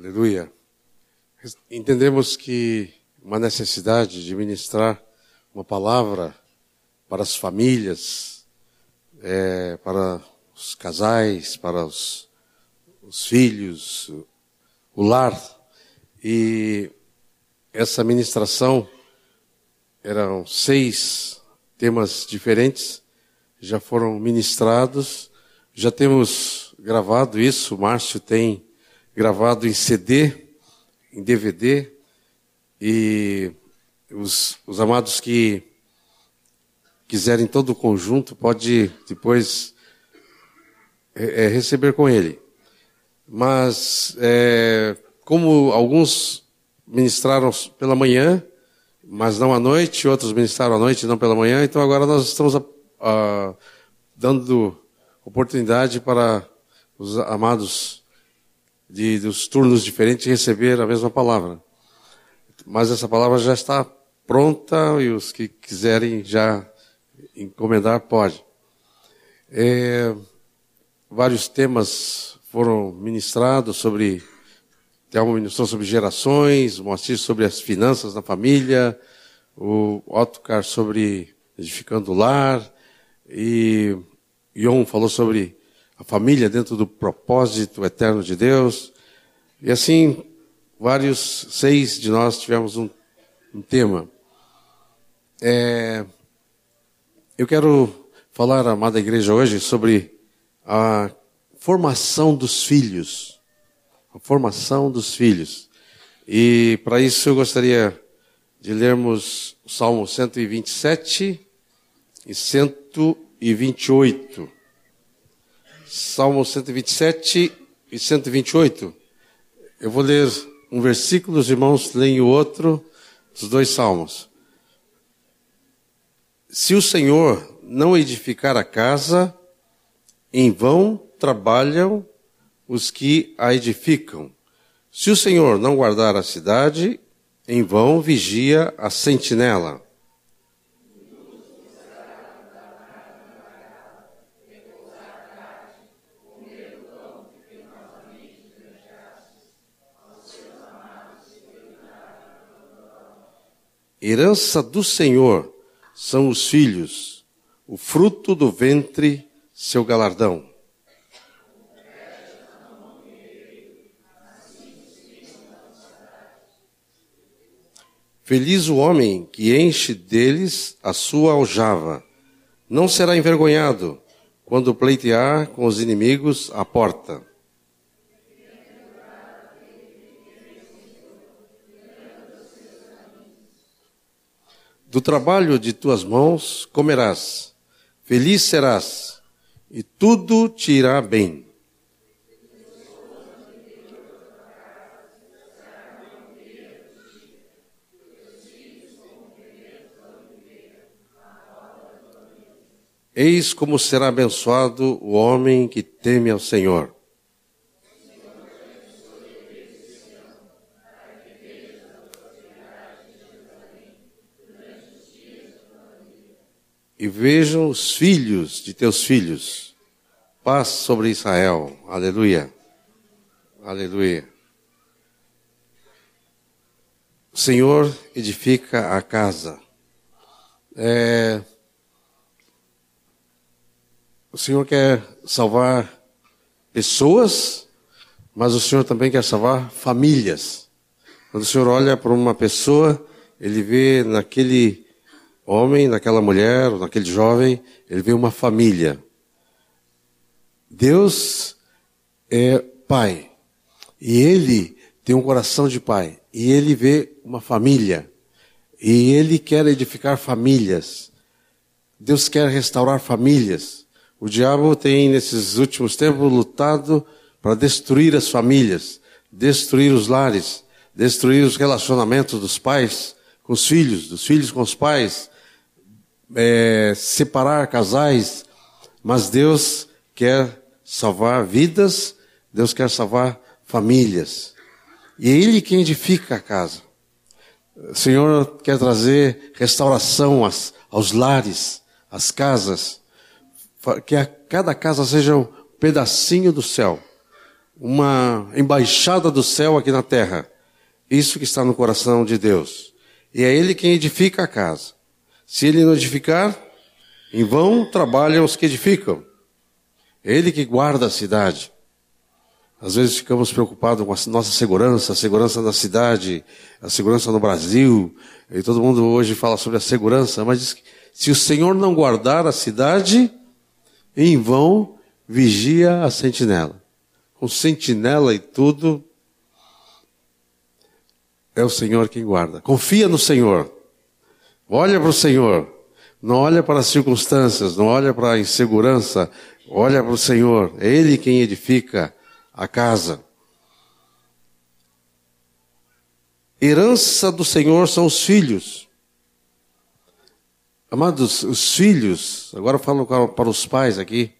Aleluia. Entendemos que uma necessidade de ministrar uma palavra para as famílias, é, para os casais, para os, os filhos, o lar. E essa ministração eram seis temas diferentes, já foram ministrados, já temos gravado isso, o Márcio tem gravado em CD, em DVD, e os, os amados que quiserem todo o conjunto, pode depois é, é, receber com ele. Mas, é, como alguns ministraram pela manhã, mas não à noite, outros ministraram à noite não pela manhã, então agora nós estamos a, a, dando oportunidade para os amados de, dos turnos diferentes receber a mesma palavra. Mas essa palavra já está pronta e os que quiserem já encomendar, pode. É, vários temas foram ministrados sobre, tem uma ministração sobre gerações, o sobre as finanças na família, o Otcar sobre edificando o lar, e Ion falou sobre a família dentro do propósito eterno de Deus. E assim, vários, seis de nós tivemos um, um tema. É, eu quero falar, amada igreja, hoje sobre a formação dos filhos. A formação dos filhos. E para isso eu gostaria de lermos o Salmo 127 e 128. Salmo 127 e 128. Eu vou ler um versículo, os irmãos leem o outro, dos dois salmos. Se o Senhor não edificar a casa, em vão trabalham os que a edificam. Se o Senhor não guardar a cidade, em vão vigia a sentinela. Herança do Senhor são os filhos, o fruto do ventre, seu galardão. Feliz o homem que enche deles a sua aljava. Não será envergonhado quando pleitear com os inimigos à porta. Do trabalho de tuas mãos comerás, feliz serás, e tudo te irá bem. Eis como será abençoado o homem que teme ao Senhor. E vejam os filhos de teus filhos. Paz sobre Israel. Aleluia. Aleluia. O Senhor edifica a casa. É... O Senhor quer salvar pessoas, mas o Senhor também quer salvar famílias. Quando o Senhor olha para uma pessoa, ele vê naquele homem, naquela mulher, naquele jovem, ele vê uma família. Deus é pai. E ele tem um coração de pai. E ele vê uma família. E ele quer edificar famílias. Deus quer restaurar famílias. O diabo tem, nesses últimos tempos, lutado para destruir as famílias, destruir os lares, destruir os relacionamentos dos pais com os filhos, dos filhos com os pais, é, separar casais, mas Deus quer salvar vidas, Deus quer salvar famílias. E é Ele quem edifica a casa. O Senhor quer trazer restauração aos, aos lares, às casas, que a cada casa seja um pedacinho do céu. uma embaixada do céu aqui na terra. Isso que está no coração de Deus. E é Ele quem edifica a casa. Se Ele não edificar, em vão trabalham os que edificam. É Ele que guarda a cidade. Às vezes ficamos preocupados com a nossa segurança, a segurança da cidade, a segurança no Brasil. E todo mundo hoje fala sobre a segurança, mas diz que se o Senhor não guardar a cidade, em vão vigia a sentinela. Com sentinela e tudo, é o Senhor quem guarda. Confia no Senhor. Olha para o Senhor. Não olha para as circunstâncias, não olha para a insegurança, olha para o Senhor. É Ele quem edifica a casa. Herança do Senhor são os filhos. Amados, os filhos, agora falo para os pais aqui.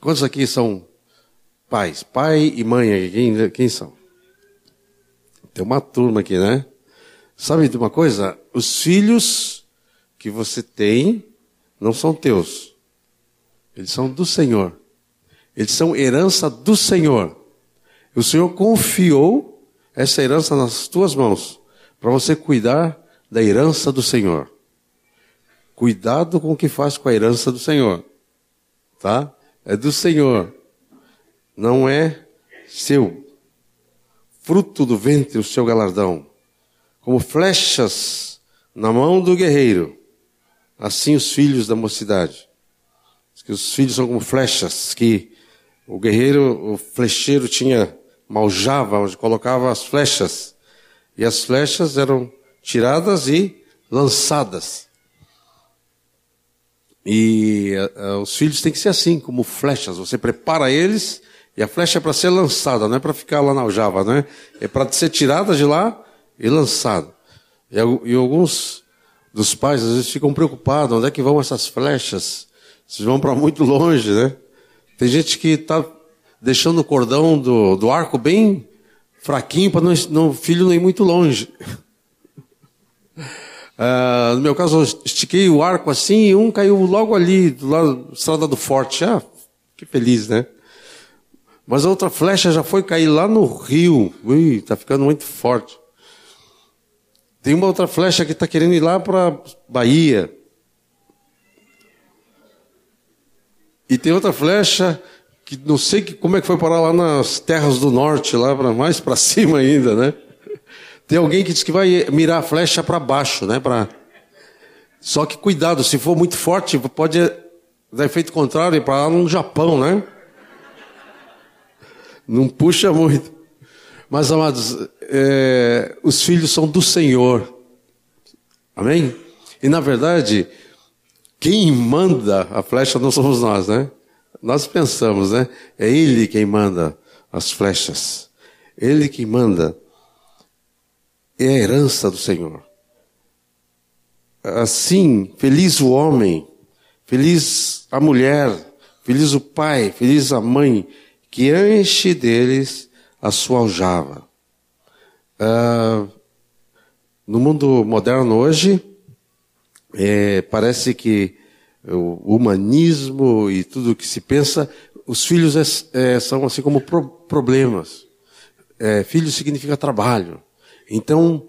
Quantos aqui são pais? Pai e mãe, quem, quem são? Tem uma turma aqui, né? Sabe de uma coisa? Os filhos que você tem não são teus. Eles são do Senhor. Eles são herança do Senhor. O Senhor confiou essa herança nas tuas mãos para você cuidar da herança do Senhor. Cuidado com o que faz com a herança do Senhor. Tá? É do Senhor. Não é seu. Fruto do ventre o seu galardão. Como flechas na mão do guerreiro. Assim os filhos da mocidade. Que os filhos são como flechas que o guerreiro, o flecheiro tinha maljava onde colocava as flechas. E as flechas eram tiradas e lançadas. E uh, os filhos têm que ser assim, como flechas. Você prepara eles e a flecha é para ser lançada, não é para ficar lá na aljava, né? É para ser tirada de lá e lançada. E, e, alguns dos pais às vezes ficam preocupados, onde é que vão essas flechas? Vocês vão para muito longe, né? Tem gente que está deixando o cordão do, do arco bem fraquinho para o filho não ir muito longe. Uh, no meu caso, eu estiquei o arco assim e um caiu logo ali, do lado da estrada do forte. Ah, que feliz, né? Mas a outra flecha já foi cair lá no rio. Ui, tá ficando muito forte. Tem uma outra flecha que está querendo ir lá para Bahia. E tem outra flecha que não sei que, como é que foi parar lá nas terras do norte, lá para mais para cima ainda, né? Tem alguém que diz que vai mirar a flecha para baixo, né? Pra... Só que cuidado, se for muito forte, pode dar efeito contrário para lá no Japão, né? Não puxa muito. Mas, amados, é, os filhos são do Senhor. Amém? E, na verdade, quem manda a flecha não somos nós, né? Nós pensamos, né? É Ele quem manda as flechas. Ele quem manda é a herança do Senhor. Assim, feliz o homem, feliz a mulher, feliz o pai, feliz a mãe, que enche deles a sua aljava. Ah, no mundo moderno hoje, é, parece que o humanismo e tudo o que se pensa, os filhos é, é, são assim como pro, problemas. É, filho significa trabalho. Então,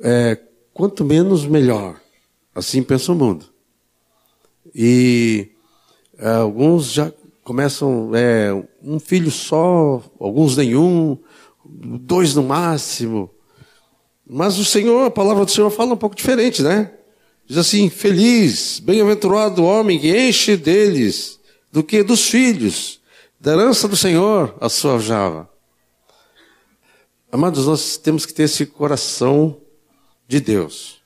é, quanto menos, melhor. Assim pensa o mundo. E é, alguns já começam, é, um filho só, alguns nenhum, dois no máximo. Mas o Senhor, a palavra do Senhor fala um pouco diferente, né? Diz assim: Feliz, bem-aventurado o homem que enche deles do que dos filhos, da herança do Senhor, a sua java. Amados, nós temos que ter esse coração de Deus.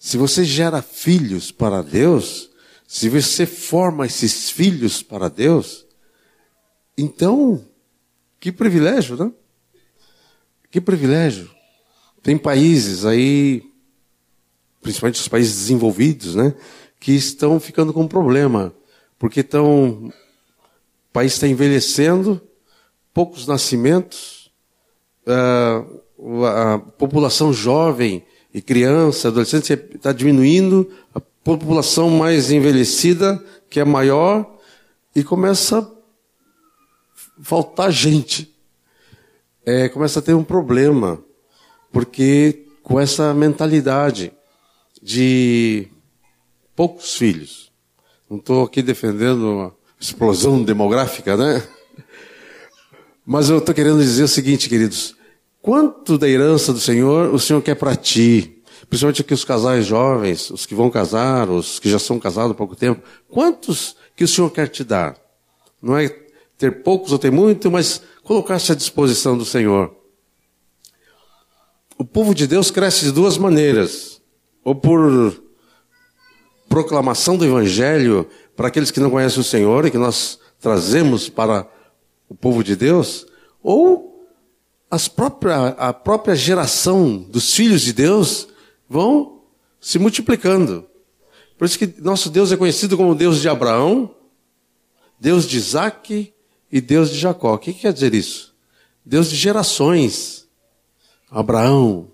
Se você gera filhos para Deus, se você forma esses filhos para Deus, então, que privilégio, né? Que privilégio. Tem países aí, principalmente os países desenvolvidos, né, que estão ficando com problema, porque estão, o país está envelhecendo, poucos nascimentos, a população jovem e criança, adolescente está diminuindo, população mais envelhecida, que é maior, e começa a faltar gente. É, começa a ter um problema, porque com essa mentalidade de poucos filhos. Não estou aqui defendendo uma explosão demográfica, né? Mas eu estou querendo dizer o seguinte, queridos: quanto da herança do Senhor o Senhor quer para ti? Principalmente aqui os casais jovens, os que vão casar, os que já são casados há pouco tempo. Quantos que o Senhor quer te dar? Não é ter poucos ou ter muito, mas colocar-se à disposição do Senhor. O povo de Deus cresce de duas maneiras. Ou por proclamação do Evangelho para aqueles que não conhecem o Senhor e que nós trazemos para o povo de Deus, ou as própria, a própria geração dos filhos de Deus vão se multiplicando. Por isso que nosso Deus é conhecido como Deus de Abraão, Deus de Isaac e Deus de Jacó. O que quer dizer isso? Deus de gerações. Abraão.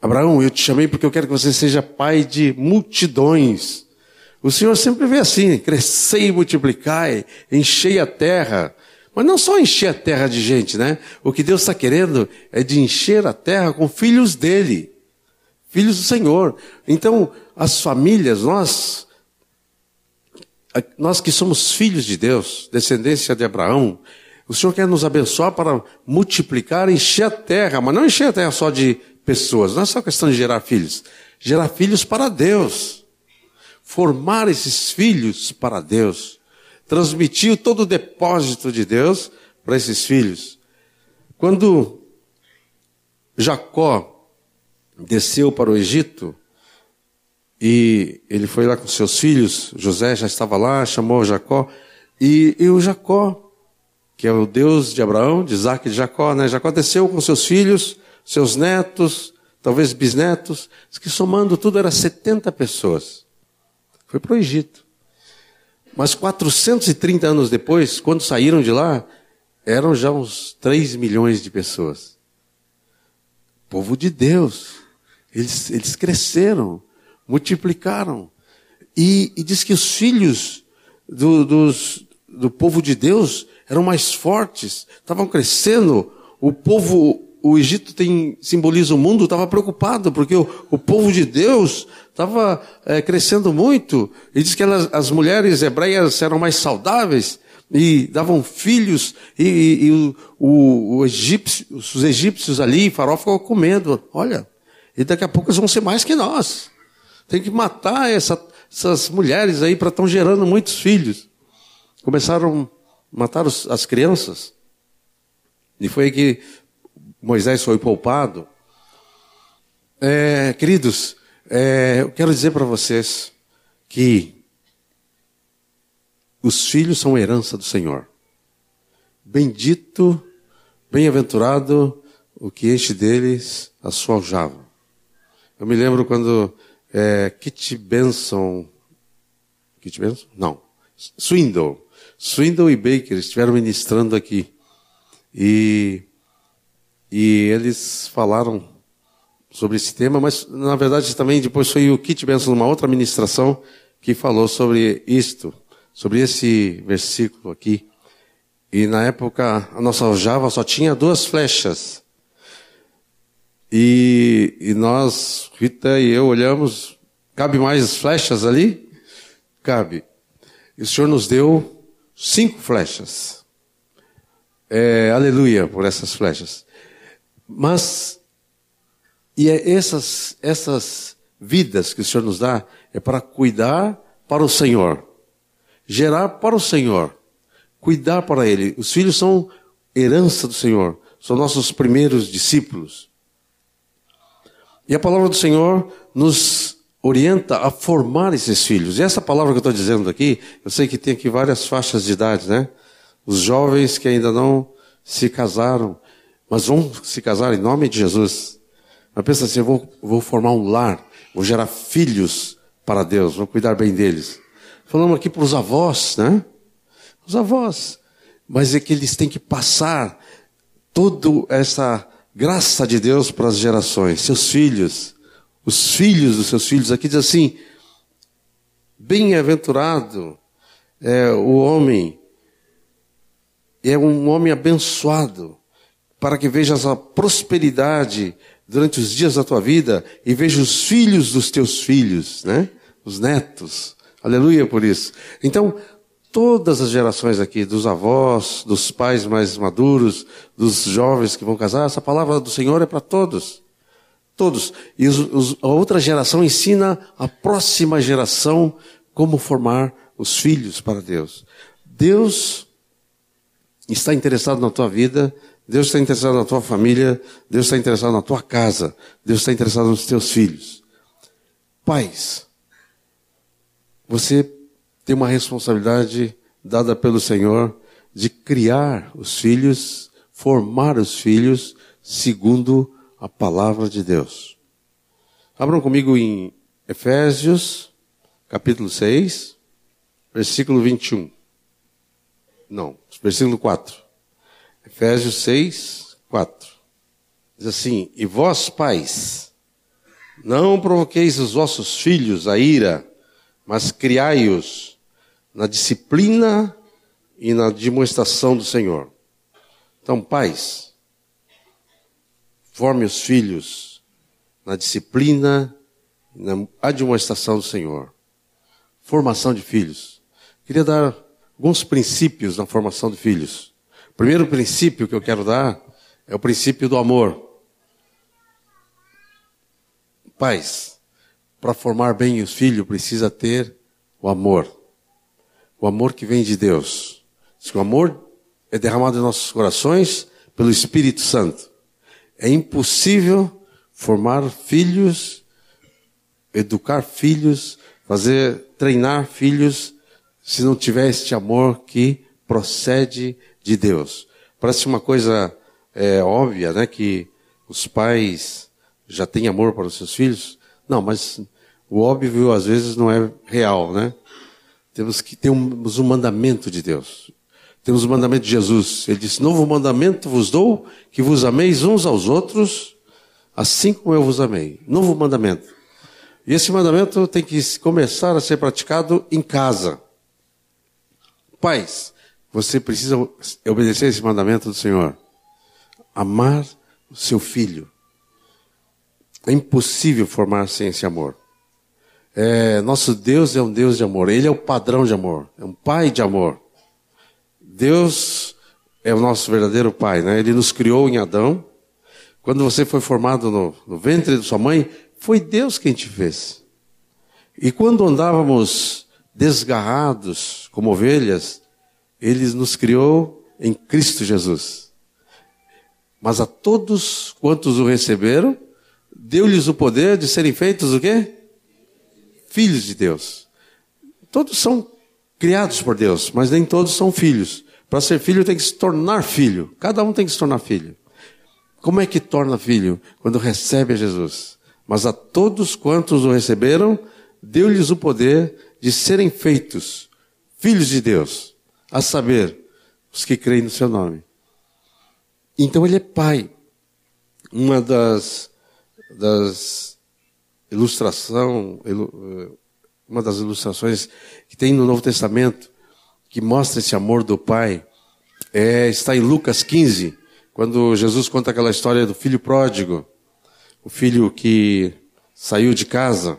Abraão, eu te chamei porque eu quero que você seja pai de multidões. O Senhor sempre vê assim, crescei e multiplicai, enchei a terra. Mas não só encher a terra de gente, né? O que Deus está querendo é de encher a terra com filhos dele filhos do Senhor. Então, as famílias, nós, nós que somos filhos de Deus, descendência de Abraão, o Senhor quer nos abençoar para multiplicar, encher a terra, mas não encher a terra só de pessoas, não é só questão de gerar filhos, gerar filhos para Deus, formar esses filhos para Deus, transmitir todo o depósito de Deus para esses filhos. Quando Jacó desceu para o Egito e ele foi lá com seus filhos. José já estava lá, chamou Jacó. E, e o Jacó, que é o Deus de Abraão, de Isaac e de Jacó, né? Jacó desceu com seus filhos, seus netos, talvez bisnetos, que somando tudo era 70 pessoas. Foi para o Egito. Mas 430 anos depois, quando saíram de lá, eram já uns 3 milhões de pessoas. Povo de Deus. Eles, eles cresceram, multiplicaram. E, e diz que os filhos do, dos, do povo de Deus eram mais fortes, estavam crescendo. O povo, o Egito tem, simboliza o mundo, estava preocupado, porque o, o povo de Deus estava é, crescendo muito. E diz que elas, as mulheres hebreias eram mais saudáveis e davam filhos, e, e, e o, o, egípcio, os egípcios ali, Faraó ficou com medo. Olha, e daqui a pouco eles vão ser mais que nós. Tem que matar essa, essas mulheres aí para estão gerando muitos filhos. Começaram a matar os, as crianças. E foi aí que Moisés foi poupado. É, queridos, é, eu quero dizer para vocês que os filhos são herança do Senhor. Bendito, bem-aventurado o que enche deles a sua aljava. Eu me lembro quando é, Kit Benson, Kit Benson? Não, Swindle, Swindle e Baker estiveram ministrando aqui e e eles falaram sobre esse tema, mas na verdade também depois foi o Kit Benson numa outra ministração que falou sobre isto, sobre esse versículo aqui. E na época a nossa aljava só tinha duas flechas. E, e nós, Rita e eu, olhamos, cabe mais flechas ali? Cabe. E o Senhor nos deu cinco flechas. É, aleluia por essas flechas. Mas, e é essas, essas vidas que o Senhor nos dá, é para cuidar para o Senhor. Gerar para o Senhor. Cuidar para Ele. Os filhos são herança do Senhor. São nossos primeiros discípulos. E a palavra do Senhor nos orienta a formar esses filhos. E essa palavra que eu estou dizendo aqui, eu sei que tem aqui várias faixas de idade, né? Os jovens que ainda não se casaram, mas vão se casar em nome de Jesus. Mas pensa assim, eu vou, vou formar um lar, vou gerar filhos para Deus, vou cuidar bem deles. Falamos aqui para os avós, né? Os avós. Mas é que eles têm que passar toda essa graça de Deus para as gerações, seus filhos, os filhos dos seus filhos. Aqui diz assim: bem-aventurado é o homem é um homem abençoado, para que vejas a prosperidade durante os dias da tua vida e veja os filhos dos teus filhos, né? Os netos. Aleluia por isso. Então, todas as gerações aqui, dos avós, dos pais mais maduros, dos jovens que vão casar, essa palavra do Senhor é para todos. Todos. E os, os, a outra geração ensina a próxima geração como formar os filhos para Deus. Deus está interessado na tua vida, Deus está interessado na tua família, Deus está interessado na tua casa, Deus está interessado nos teus filhos. Pais, você tem uma responsabilidade dada pelo Senhor de criar os filhos, formar os filhos segundo a palavra de Deus. Abram comigo em Efésios, capítulo 6, versículo 21. Não, versículo 4. Efésios 6, 4. Diz assim: E vós, pais, não provoqueis os vossos filhos a ira, mas criai-os na disciplina e na demonstração do Senhor. Então, pais, forme os filhos na disciplina e na admoestação do Senhor. Formação de filhos. Queria dar alguns princípios na formação de filhos. O primeiro princípio que eu quero dar é o princípio do amor. Pais, para formar bem os filhos, precisa ter o amor. O amor que vem de Deus. Se o amor é derramado em nossos corações pelo Espírito Santo. É impossível formar filhos, educar filhos, fazer treinar filhos se não tiver este amor que procede de Deus. Parece uma coisa é, óbvia, né, que os pais já têm amor para os seus filhos. Não, mas o óbvio às vezes não é real, né? Temos que ter um, um mandamento de Deus. Temos o mandamento de Jesus. Ele disse: Novo mandamento vos dou, que vos ameis uns aos outros, assim como eu vos amei. Novo mandamento. E esse mandamento tem que começar a ser praticado em casa. Pais, você precisa obedecer esse mandamento do Senhor. Amar o seu filho. É impossível formar sem esse amor. É, nosso Deus é um Deus de amor. Ele é o padrão de amor. É um pai de amor. Deus é o nosso verdadeiro pai, né? Ele nos criou em Adão. Quando você foi formado no, no ventre de sua mãe, foi Deus quem te fez. E quando andávamos desgarrados como ovelhas, Ele nos criou em Cristo Jesus. Mas a todos quantos o receberam, deu-lhes o poder de serem feitos o quê? Filhos de Deus. Todos são criados por Deus, mas nem todos são filhos. Para ser filho tem que se tornar filho. Cada um tem que se tornar filho. Como é que torna filho? Quando recebe a Jesus. Mas a todos quantos o receberam, deu-lhes o poder de serem feitos filhos de Deus, a saber, os que creem no seu nome. Então ele é pai. Uma das, das ilustração, eh, uma das ilustrações que tem no Novo Testamento, que mostra esse amor do Pai, é, está em Lucas 15, quando Jesus conta aquela história do filho pródigo, o filho que saiu de casa.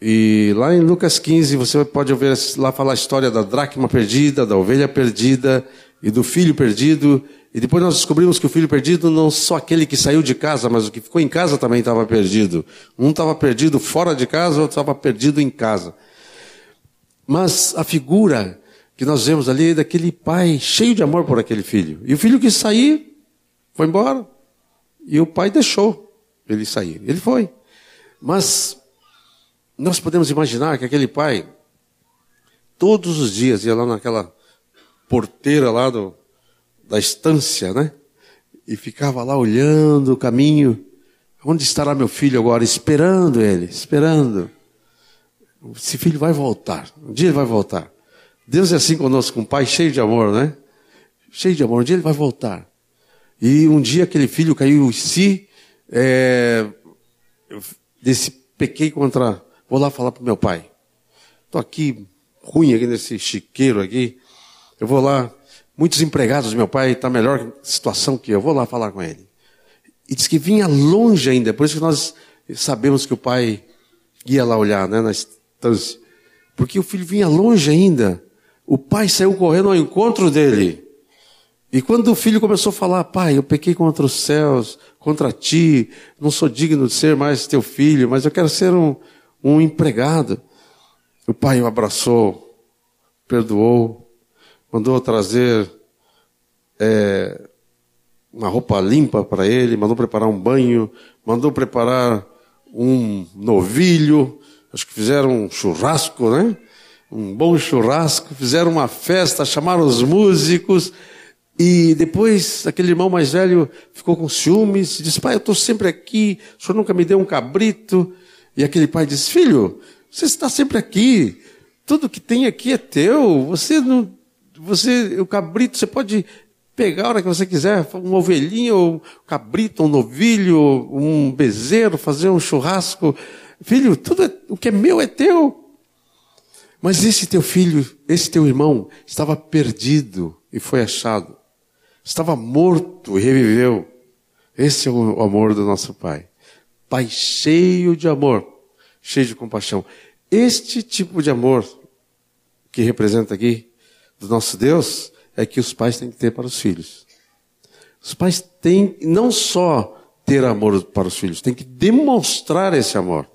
E lá em Lucas 15 você pode ouvir lá falar a história da dracma perdida, da ovelha perdida e do filho perdido. E depois nós descobrimos que o filho perdido não só aquele que saiu de casa, mas o que ficou em casa também estava perdido. Um estava perdido fora de casa, outro estava perdido em casa. Mas a figura que nós vemos ali é daquele pai cheio de amor por aquele filho. E o filho que saiu foi embora. E o pai deixou ele sair. Ele foi. Mas nós podemos imaginar que aquele pai, todos os dias, ia lá naquela porteira lá do, da estância, né? E ficava lá olhando o caminho. Onde estará meu filho agora? Esperando ele, esperando. Esse filho vai voltar. Um dia ele vai voltar. Deus é assim conosco, um pai cheio de amor, né? Cheio de amor. Um dia ele vai voltar. E um dia aquele filho caiu em si, é, desse pequei contra. Vou lá falar para meu pai. Estou aqui, ruim aqui nesse chiqueiro aqui. Eu vou lá muitos empregados, meu pai está melhor situação que eu, vou lá falar com ele. E diz que vinha longe ainda, por isso que nós sabemos que o pai ia lá olhar, né, na instância. Porque o filho vinha longe ainda. O pai saiu correndo ao encontro dele. E quando o filho começou a falar, pai, eu pequei contra os céus, contra ti, não sou digno de ser mais teu filho, mas eu quero ser um, um empregado. O pai o abraçou, perdoou, mandou trazer é, uma roupa limpa para ele, mandou preparar um banho, mandou preparar um novilho, acho que fizeram um churrasco, né? Um bom churrasco, fizeram uma festa, chamaram os músicos, e depois aquele irmão mais velho ficou com ciúmes, disse, pai, eu estou sempre aqui, o senhor nunca me deu um cabrito. E aquele pai disse, filho, você está sempre aqui, tudo que tem aqui é teu, você não, você, o cabrito, você pode pegar a hora que você quiser, um ovelhinho, um cabrito, um novilho, um bezerro, fazer um churrasco. Filho, tudo é, o que é meu é teu. Mas esse teu filho, esse teu irmão, estava perdido e foi achado. Estava morto e reviveu. Esse é o amor do nosso Pai. Pai cheio de amor, cheio de compaixão. Este tipo de amor que representa aqui do nosso Deus é que os pais têm que ter para os filhos. Os pais têm não só ter amor para os filhos, têm que demonstrar esse amor.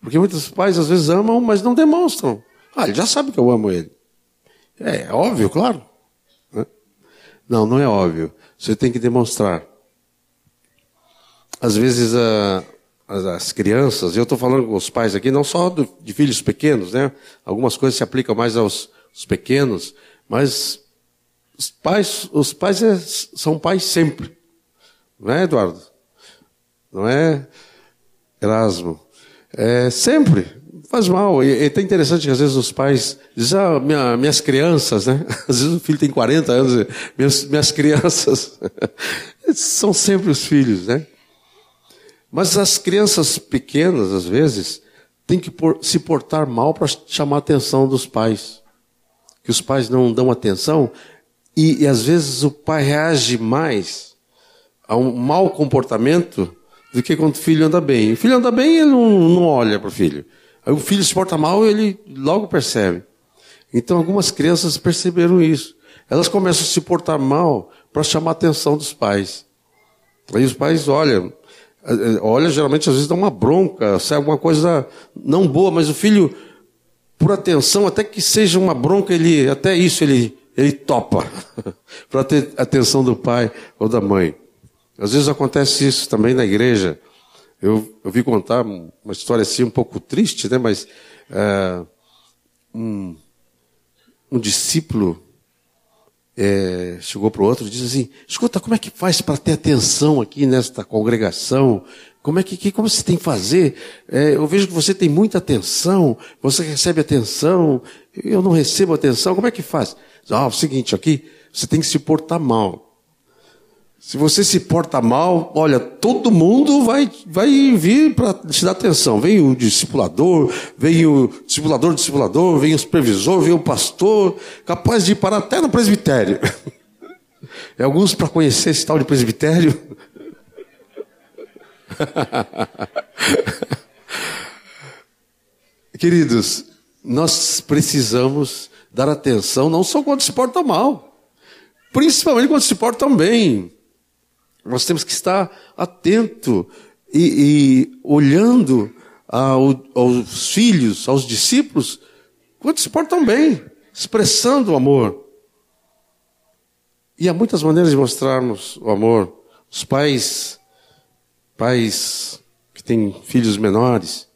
Porque muitos pais às vezes amam, mas não demonstram. Ah, ele já sabe que eu amo ele. É, é óbvio, claro. Né? Não, não é óbvio. Você tem que demonstrar. Às vezes a, as, as, crianças, eu estou falando com os pais aqui, não só do, de filhos pequenos, né? Algumas coisas se aplicam mais aos, aos pequenos, mas os pais, os pais é, são pais sempre. Não é, Eduardo? Não é, Erasmo? É sempre. Faz mal. E, é até interessante que às vezes os pais dizem, ah, minha, minhas crianças, né? Às vezes o filho tem 40 anos, minhas, minhas crianças. são sempre os filhos, né? Mas as crianças pequenas, às vezes, têm que por, se portar mal para chamar a atenção dos pais. Que os pais não dão atenção, e, e às vezes o pai reage mais a um mau comportamento do que quando o filho anda bem. O filho anda bem, ele não, não olha para o filho. Aí o filho se porta mal, ele logo percebe. Então algumas crianças perceberam isso. Elas começam a se portar mal para chamar a atenção dos pais. Aí os pais olham, olha, geralmente às vezes dá uma bronca, sai alguma coisa não boa, mas o filho, por atenção, até que seja uma bronca, ele até isso ele ele topa para ter atenção do pai ou da mãe. Às vezes acontece isso também na igreja. Eu, eu vi contar uma história assim um pouco triste, né? Mas é, um, um discípulo é, chegou para o outro e disse assim: Escuta, como é que faz para ter atenção aqui nesta congregação? Como é que, como você tem que fazer? É, eu vejo que você tem muita atenção, você recebe atenção, eu não recebo atenção, como é que faz? Ah, o seguinte, aqui você tem que se portar mal. Se você se porta mal, olha, todo mundo vai, vai vir para te dar atenção. Vem o discipulador, vem o discipulador, discipulador, vem o supervisor, vem o pastor, capaz de parar até no presbitério. É alguns para conhecer esse tal de presbitério. Queridos, nós precisamos dar atenção não só quando se portam mal, principalmente quando se portam bem. Nós temos que estar atento e, e olhando ao, aos filhos, aos discípulos, quando se portam bem, expressando o amor. E há muitas maneiras de mostrarmos o amor. Os pais, pais que têm filhos menores,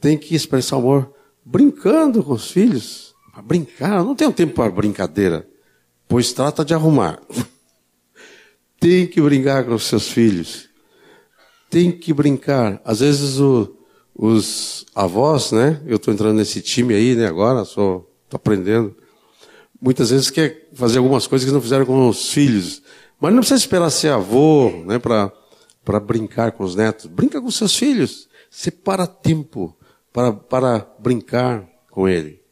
têm que expressar amor brincando com os filhos. Brincar, não tenho tempo para brincadeira, pois trata de arrumar. Tem que brincar com os seus filhos. Tem que brincar. Às vezes o, os avós, né? Eu estou entrando nesse time aí, né? Agora, só estou aprendendo. Muitas vezes quer fazer algumas coisas que não fizeram com os filhos. Mas não precisa esperar ser avô, né? Para para brincar com os netos. Brinca com seus filhos. Separa tempo para, para brincar com ele.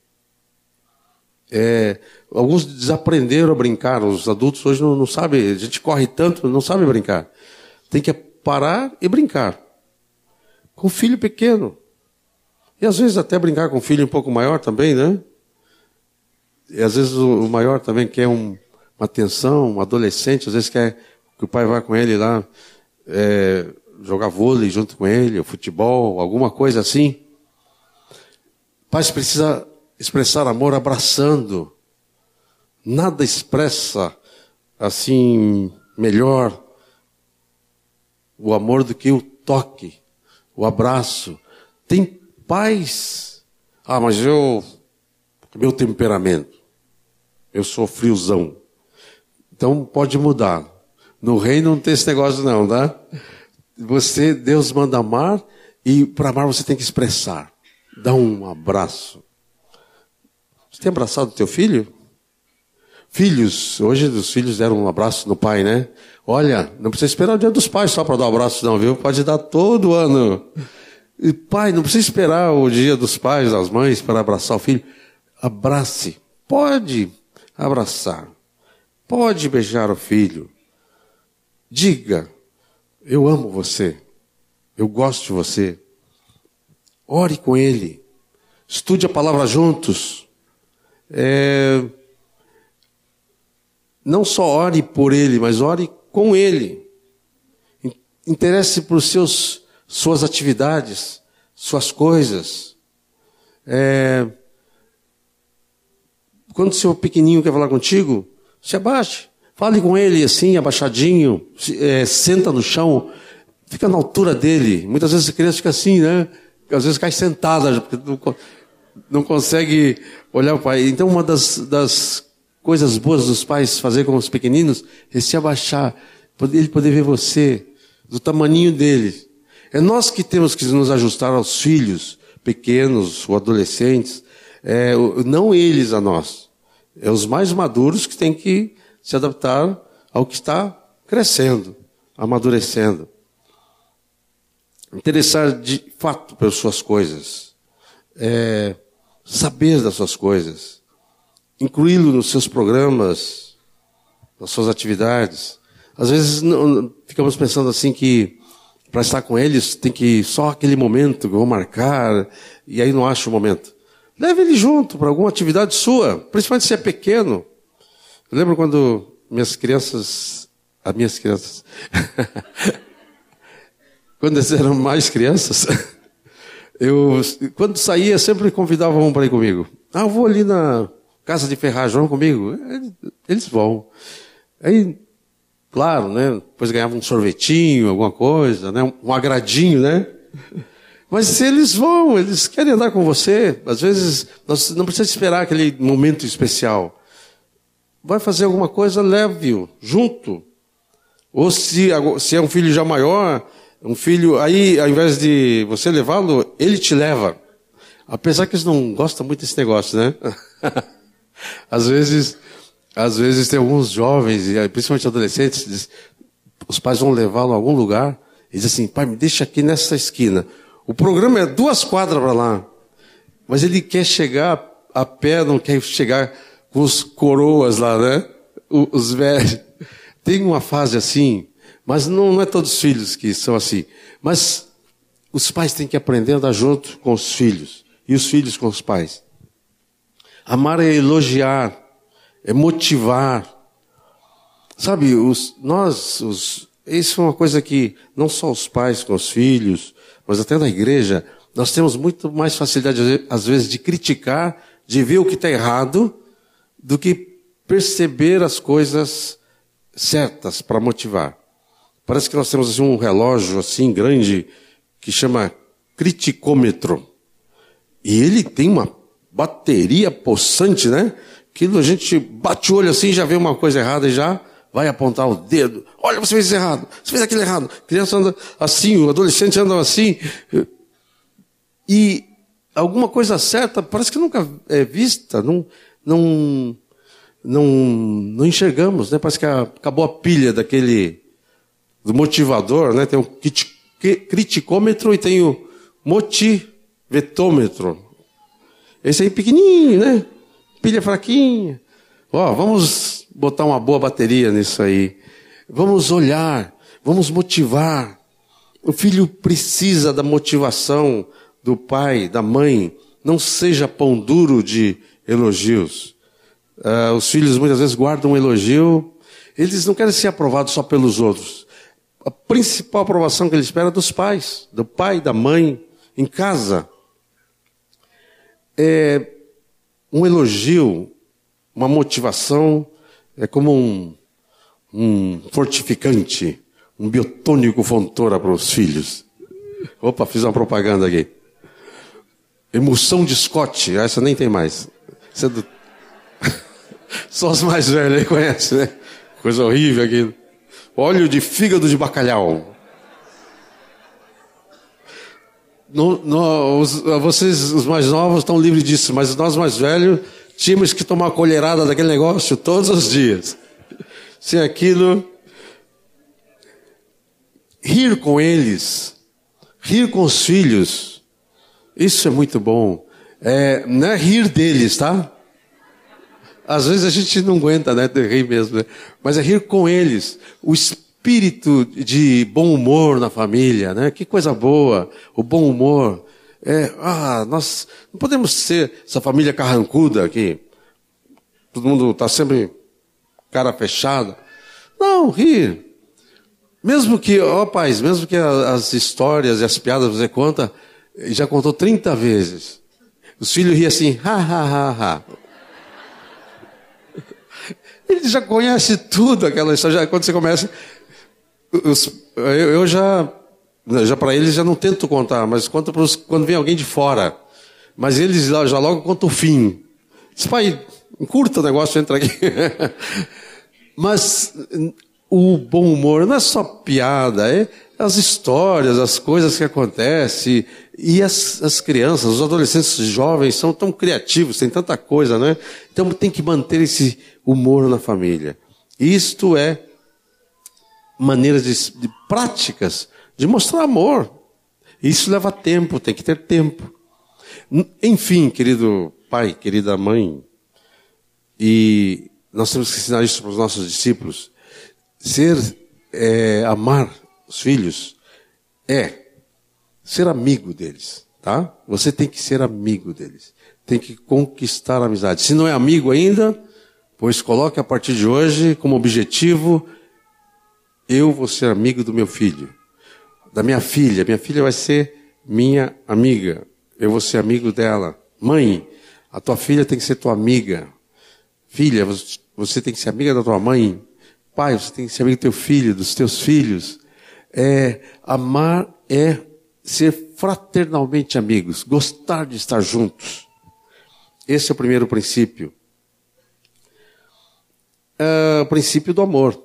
É, alguns desaprenderam a brincar, os adultos hoje não, não sabem, a gente corre tanto, não sabe brincar. Tem que parar e brincar. Com filho pequeno. E às vezes até brincar com filho um pouco maior também, né? E às vezes o maior também quer um, uma atenção, um adolescente, às vezes quer que o pai vá com ele lá é, jogar vôlei junto com ele, futebol, alguma coisa assim. Pai precisa expressar amor abraçando. Nada expressa assim melhor o amor do que o toque, o abraço. Tem pais. Ah, mas eu meu temperamento. Eu sou friozão. Então pode mudar. No reino não tem esse negócio não, tá? Você, Deus manda amar e para amar você tem que expressar. Dá um abraço. Você tem abraçado teu filho? Filhos, hoje os filhos deram um abraço no pai, né? Olha, não precisa esperar o dia dos pais só para dar um abraço, não, viu? Pode dar todo ano. E pai, não precisa esperar o dia dos pais, das mães, para abraçar o filho. Abrace. Pode abraçar. Pode beijar o filho. Diga: Eu amo você. Eu gosto de você. Ore com ele. Estude a palavra juntos. É... Não só ore por ele, mas ore com ele. Interesse por seus, suas atividades, suas coisas. É... Quando seu pequenininho quer falar contigo, se abaixe. Fale com ele assim, abaixadinho, é, senta no chão, fica na altura dele. Muitas vezes a criança fica assim, né? Às vezes cai sentada, porque não, não consegue olhar o pai. Então, uma das, das coisas boas dos pais fazer com os pequeninos é se abaixar, ele poder ver você, do tamaninho dele. É nós que temos que nos ajustar aos filhos pequenos ou adolescentes, é, não eles a nós. É os mais maduros que têm que se adaptar ao que está crescendo, amadurecendo. Interessar de fato pelas suas coisas. É, saber das suas coisas. Incluí-lo nos seus programas, nas suas atividades. Às vezes não, ficamos pensando assim que para estar com eles tem que só aquele momento que eu vou marcar e aí não acho o momento. Leve ele junto para alguma atividade sua, principalmente se é pequeno. Eu lembro quando minhas crianças, as minhas crianças, quando eles eram mais crianças, eu, quando saía, sempre convidavam um para ir comigo. Ah, eu vou ali na casa de ferragem, vão comigo? Eles vão. Aí, claro, né? Depois ganhavam um sorvetinho, alguma coisa, né? Um agradinho, né? Mas eles vão, eles querem andar com você. Às vezes, nós não precisa esperar aquele momento especial vai fazer alguma coisa, leve-o junto. Ou se, se é um filho já maior, um filho, aí ao invés de você levá-lo, ele te leva. Apesar que eles não gostam muito desse negócio, né? às vezes, às vezes tem alguns jovens, principalmente adolescentes, os pais vão levá-lo a algum lugar e dizem assim, pai, me deixa aqui nessa esquina. O programa é duas quadras para lá. Mas ele quer chegar a pé, não quer chegar os coroas lá, né? Os velhos. Tem uma fase assim, mas não, não é todos os filhos que são assim. Mas os pais têm que aprender a andar junto com os filhos e os filhos com os pais. Amar é elogiar, é motivar. Sabe, os, nós, os, isso é uma coisa que não só os pais com os filhos, mas até na igreja, nós temos muito mais facilidade, às vezes, de criticar, de ver o que está errado, do que perceber as coisas certas para motivar. Parece que nós temos assim, um relógio assim grande que chama criticômetro. E ele tem uma bateria possante, né? Que a gente bate o olho assim, já vê uma coisa errada e já vai apontar o dedo. Olha, você fez isso errado. Você fez aquilo errado. Criança anda assim, o adolescente anda assim. E alguma coisa certa parece que nunca é vista, não, não, não, não enxergamos, né? Parece que acabou a pilha daquele do motivador, né? Tem o criticômetro e tem o motivetômetro. Esse aí pequenininho, né? pilha fraquinha. Ó, vamos botar uma boa bateria nisso aí. Vamos olhar, vamos motivar. O filho precisa da motivação do pai, da mãe. Não seja pão duro de elogios. Uh, os filhos muitas vezes guardam um elogio. Eles não querem ser aprovados só pelos outros. A principal aprovação que eles esperam é dos pais, do pai, da mãe, em casa. É um elogio, uma motivação, é como um, um fortificante, um biotônico fontora para os filhos. Opa, fiz uma propaganda aqui. Emulsão de Scott, essa nem tem mais. É do... Só os mais velhos aí conhecem, né? Coisa horrível aquilo. Óleo de fígado de bacalhau. No, no, os, vocês, os mais novos, estão livres disso, mas nós mais velhos tínhamos que tomar colherada daquele negócio todos os dias. Sem aquilo, rir com eles, rir com os filhos, isso é muito bom. É, não é rir deles, tá? Às vezes a gente não aguenta, né, de rir mesmo, né? mas é rir com eles. O espírito de bom humor na família, né? Que coisa boa, o bom humor. É, ah, nós não podemos ser essa família carrancuda aqui. Todo mundo está sempre cara fechada. Não, rir. Mesmo que, ó oh, pais, mesmo que as histórias e as piadas você conta, já contou 30 vezes. Os filhos riam assim, ha, ha, ha, ha. Ele já conhece tudo aquela história. Quando você começa. Os, eu, eu, já. Já para eles já não tento contar, mas conta pros, quando vem alguém de fora. Mas eles já, logo contam o fim. Diz, pai, encurta o negócio, entra aqui. mas o bom humor não é só piada, é as histórias, as coisas que acontecem. E as, as crianças, os adolescentes os jovens são tão criativos, tem tanta coisa, né? Então tem que manter esse humor na família. Isto é maneiras de, de práticas de mostrar amor. Isso leva tempo, tem que ter tempo. Enfim, querido pai, querida mãe, e nós temos que ensinar isso para os nossos discípulos. Ser, é, amar os filhos é ser amigo deles, tá? Você tem que ser amigo deles. Tem que conquistar a amizade. Se não é amigo ainda, Pois coloque a partir de hoje como objetivo: eu vou ser amigo do meu filho, da minha filha. Minha filha vai ser minha amiga. Eu vou ser amigo dela. Mãe, a tua filha tem que ser tua amiga. Filha, você tem que ser amiga da tua mãe. Pai, você tem que ser amigo do teu filho, dos teus filhos. É, amar é ser fraternalmente amigos, gostar de estar juntos. Esse é o primeiro princípio é o princípio do amor.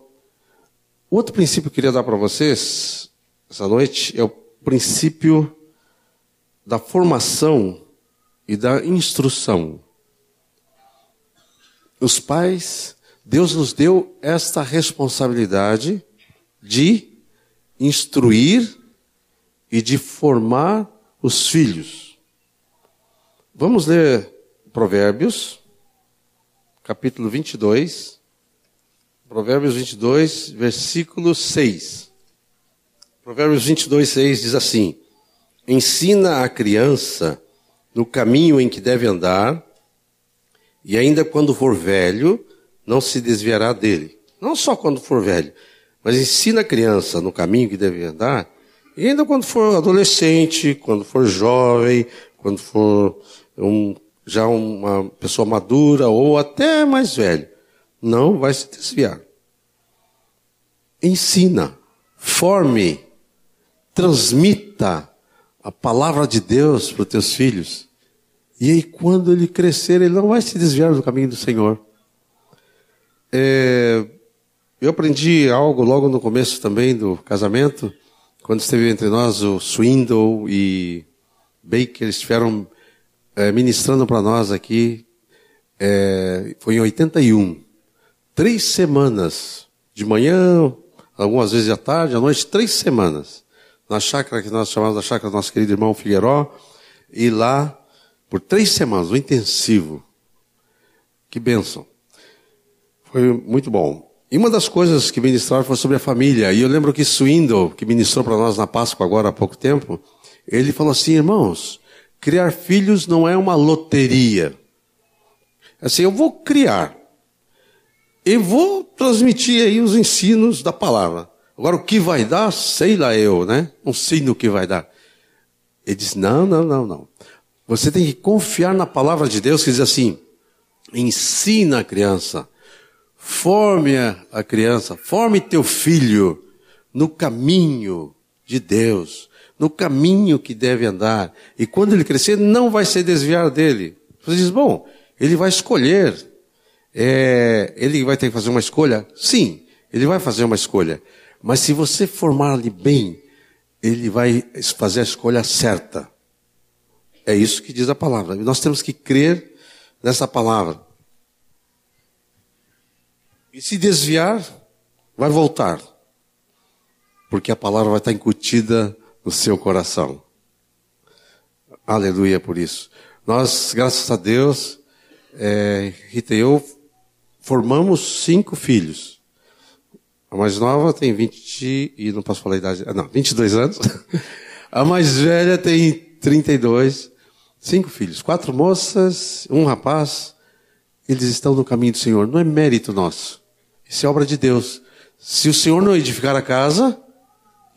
Outro princípio que eu queria dar para vocês essa noite é o princípio da formação e da instrução. Os pais, Deus nos deu esta responsabilidade de instruir e de formar os filhos. Vamos ler Provérbios, capítulo 22. Provérbios 22, versículo 6. Provérbios 22, 6 diz assim: Ensina a criança no caminho em que deve andar, e ainda quando for velho, não se desviará dele. Não só quando for velho, mas ensina a criança no caminho que deve andar, e ainda quando for adolescente, quando for jovem, quando for um, já uma pessoa madura ou até mais velho não vai se desviar. Ensina, forme, transmita a palavra de Deus para os teus filhos. E aí, quando ele crescer, ele não vai se desviar do caminho do Senhor. É, eu aprendi algo logo no começo também do casamento, quando esteve entre nós o Swindle e Baker, estiveram é, ministrando para nós aqui, é, foi em 81 três semanas, de manhã, algumas vezes à tarde, à noite, três semanas, na chácara que nós chamamos da chácara do nosso querido irmão Figueiró, e lá, por três semanas, um intensivo. Que bênção. Foi muito bom. E uma das coisas que ministraram foi sobre a família. E eu lembro que Swindle, que ministrou para nós na Páscoa agora há pouco tempo, ele falou assim, irmãos, criar filhos não é uma loteria. Assim, eu vou criar. E vou transmitir aí os ensinos da palavra. Agora, o que vai dar, sei lá eu, né? Não sei no que vai dar. Ele diz, não, não, não, não. Você tem que confiar na palavra de Deus que diz assim, ensina a criança Forme a criança, forme teu filho no caminho de Deus, no caminho que deve andar. E quando ele crescer, não vai se desviar dele. Você diz, bom, ele vai escolher. É, ele vai ter que fazer uma escolha? Sim, ele vai fazer uma escolha. Mas se você formar-lhe bem, ele vai fazer a escolha certa. É isso que diz a palavra. Nós temos que crer nessa palavra. E se desviar, vai voltar. Porque a palavra vai estar incutida no seu coração. Aleluia por isso. Nós, graças a Deus, é, Rita e eu formamos cinco filhos. A mais nova tem 20 e não posso falar a idade, não, 22 anos. A mais velha tem 32. Cinco filhos, quatro moças, um rapaz. Eles estão no caminho do Senhor. Não é mérito nosso. Isso é obra de Deus. Se o Senhor não edificar a casa,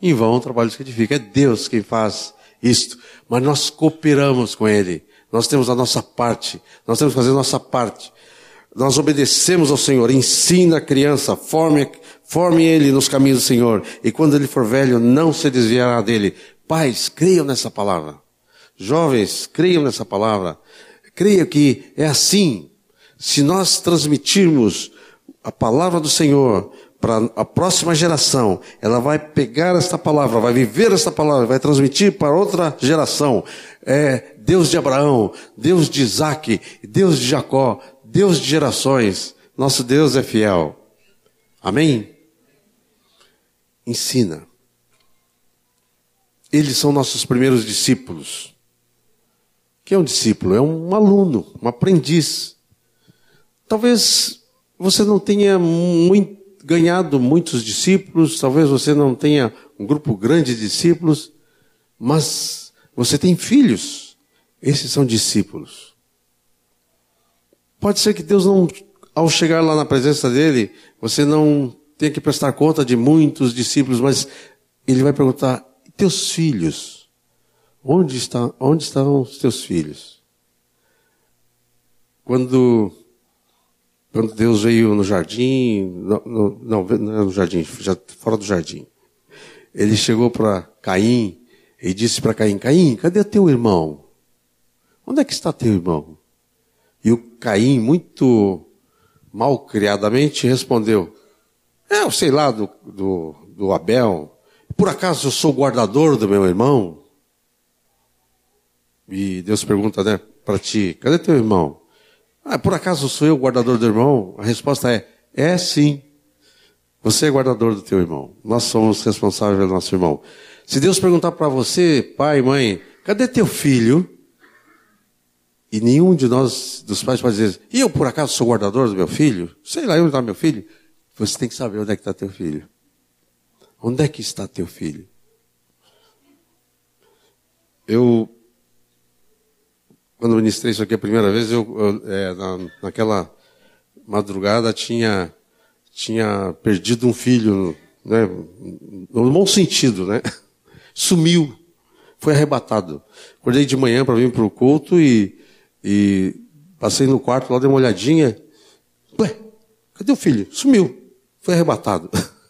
em vão o trabalho que edifica. É Deus quem faz isto. Mas nós cooperamos com Ele. Nós temos a nossa parte. Nós temos que fazer a nossa parte. Nós obedecemos ao Senhor. Ensina a criança. Forme, forme ele nos caminhos do Senhor. E quando ele for velho, não se desviará dele. Pais, creiam nessa palavra. Jovens, creiam nessa palavra. Creia que é assim. Se nós transmitirmos a palavra do Senhor para a próxima geração, ela vai pegar esta palavra, vai viver esta palavra, vai transmitir para outra geração. É Deus de Abraão, Deus de Isaac, Deus de Jacó, Deus de gerações. Nosso Deus é fiel. Amém? Ensina. Eles são nossos primeiros discípulos. O que é um discípulo? É um aluno, um aprendiz. Talvez você não tenha muito, ganhado muitos discípulos, talvez você não tenha um grupo grande de discípulos, mas você tem filhos. Esses são discípulos. Pode ser que Deus não, ao chegar lá na presença dele, você não tenha que prestar conta de muitos discípulos, mas ele vai perguntar: teus filhos? Onde, está, onde estão os teus filhos? Quando quando Deus veio no jardim, no, no, não, não é no jardim, já fora do jardim. Ele chegou para Caim e disse para Caim: Caim, cadê teu irmão? Onde é que está teu irmão? E o Caim, muito mal criadamente, respondeu: É, eu sei lá do, do, do Abel. Por acaso eu sou guardador do meu irmão? E Deus pergunta, né, para ti: Cadê teu irmão? Ah, por acaso sou eu o guardador do irmão? A resposta é: é sim. Você é guardador do teu irmão. Nós somos responsáveis pelo nosso irmão. Se Deus perguntar para você, pai, mãe, cadê teu filho? E nenhum de nós, dos pais, pode dizer, e eu por acaso sou guardador do meu filho? Sei lá onde está meu filho. Você tem que saber onde é que está teu filho. Onde é que está teu filho? Eu quando ministrei isso aqui a primeira vez, eu, eu é, na, naquela madrugada tinha, tinha perdido um filho, né, no bom sentido, né? Sumiu, foi arrebatado. Acordei de manhã para vir para o culto e, e passei no quarto lá, dei uma olhadinha. Ué, cadê o filho? Sumiu, foi arrebatado.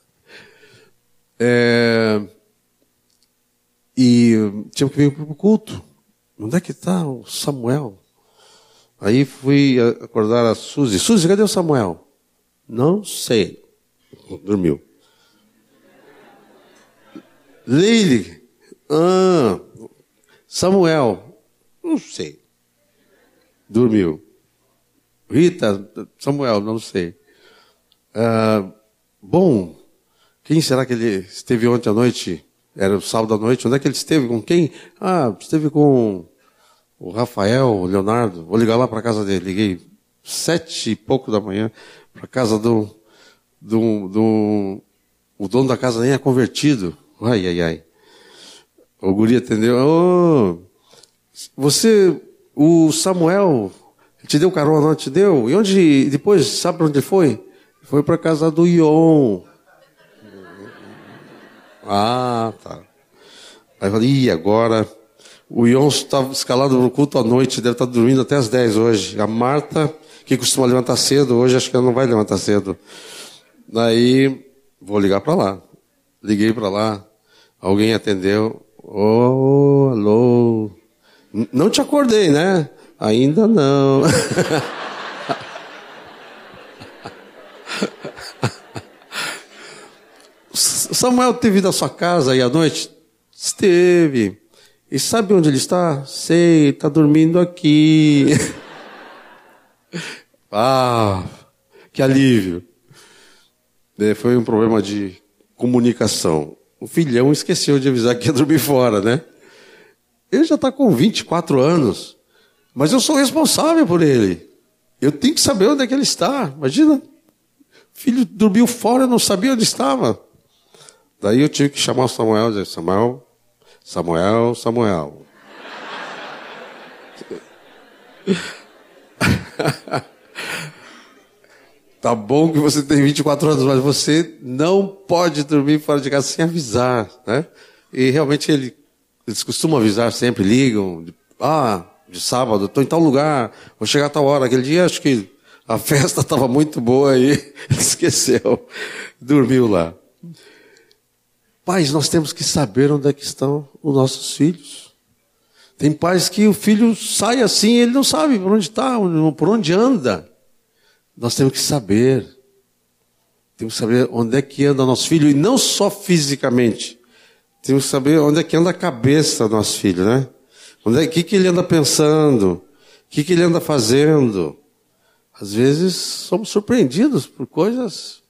É, e tinha que vir para o culto. Onde é que está o Samuel? Aí fui acordar a Suzy. Suzy, cadê o Samuel? Não sei. Dormiu. Lily. Ah, Samuel. Não sei. Dormiu. Rita, Samuel, não sei. Ah, bom, quem será que ele esteve ontem à noite? Era o sábado à noite. Onde é que ele esteve? Com quem? Ah, esteve com o Rafael, o Leonardo, vou ligar lá para casa dele. Liguei sete e pouco da manhã, para casa do, do, do. O dono da casa nem é convertido. Ai, ai, ai. O guri atendeu. Oh, você, o Samuel, te deu carona, não te deu? E onde, depois, sabe para onde foi? Foi para casa do Ion. Ah, tá. Aí eu falei, e agora? O Ion estava escalado no culto à noite, deve estar dormindo até as 10 hoje. A Marta, que costuma levantar cedo, hoje acho que ela não vai levantar cedo. Daí, vou ligar para lá. Liguei para lá, alguém atendeu. Oh, alô. Não te acordei, né? Ainda não. Samuel teve à sua casa aí à noite? Esteve. E sabe onde ele está? Sei, está dormindo aqui. ah, que alívio. É, foi um problema de comunicação. O filhão esqueceu de avisar que ia dormir fora, né? Ele já está com 24 anos, mas eu sou responsável por ele. Eu tenho que saber onde é que ele está. Imagina, o filho dormiu fora, não sabia onde estava. Daí eu tive que chamar o Samuel e dizer, Samuel, Samuel, Samuel. tá bom que você tem 24 anos, mas você não pode dormir fora de casa sem avisar, né? E realmente ele, eles costumam avisar sempre, ligam, ah, de sábado, estou em tal lugar, vou chegar a tal hora. Aquele dia acho que a festa estava muito boa e esqueceu, dormiu lá. Pais, nós temos que saber onde é que estão os nossos filhos. Tem pais que o filho sai assim, ele não sabe por onde está, por onde anda. Nós temos que saber. Temos que saber onde é que anda o nosso filho, e não só fisicamente. Temos que saber onde é que anda a cabeça do nosso filho, né? Onde é que, que ele anda pensando? O que, que ele anda fazendo? Às vezes somos surpreendidos por coisas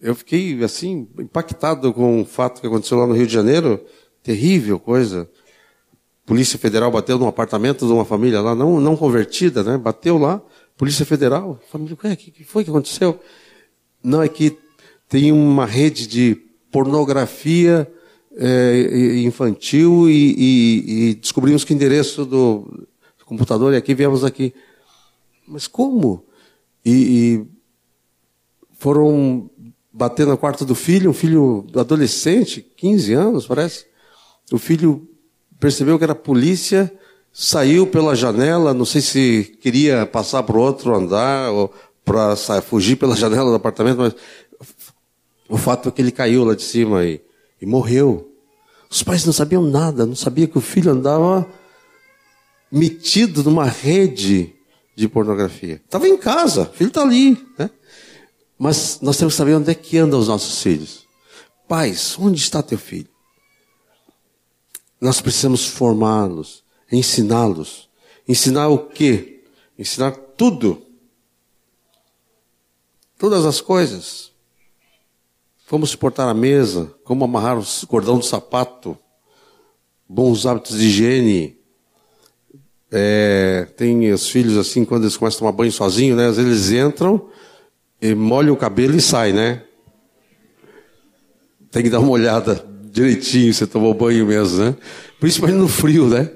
eu fiquei assim impactado com o fato que aconteceu lá no Rio de Janeiro, terrível coisa. Polícia Federal bateu num apartamento de uma família lá, não, não convertida, né? Bateu lá, Polícia Federal. Família, o que foi que aconteceu? Não, é que tem uma rede de pornografia é, infantil e, e, e, descobrimos que o endereço do computador e aqui viemos aqui. Mas como? E, e foram bater no quarto do filho, um filho adolescente, 15 anos, parece. O filho percebeu que era polícia, saiu pela janela, não sei se queria passar para outro andar ou para fugir pela janela do apartamento, mas o fato é que ele caiu lá de cima e, e morreu. Os pais não sabiam nada, não sabiam que o filho andava metido numa rede de pornografia. Estava em casa, o filho está ali. Né? Mas nós temos que saber onde é que andam os nossos filhos. Pais, onde está teu filho? Nós precisamos formá-los, ensiná-los. Ensinar o quê? Ensinar tudo. Todas as coisas. Como se portar à mesa, como amarrar o cordão do sapato, bons hábitos de higiene. É, tem os filhos assim, quando eles começam a tomar banho sozinhos, né? Às vezes eles entram, e molha o cabelo e sai, né? Tem que dar uma olhada direitinho, você tomou banho mesmo, né? Principalmente no frio, né?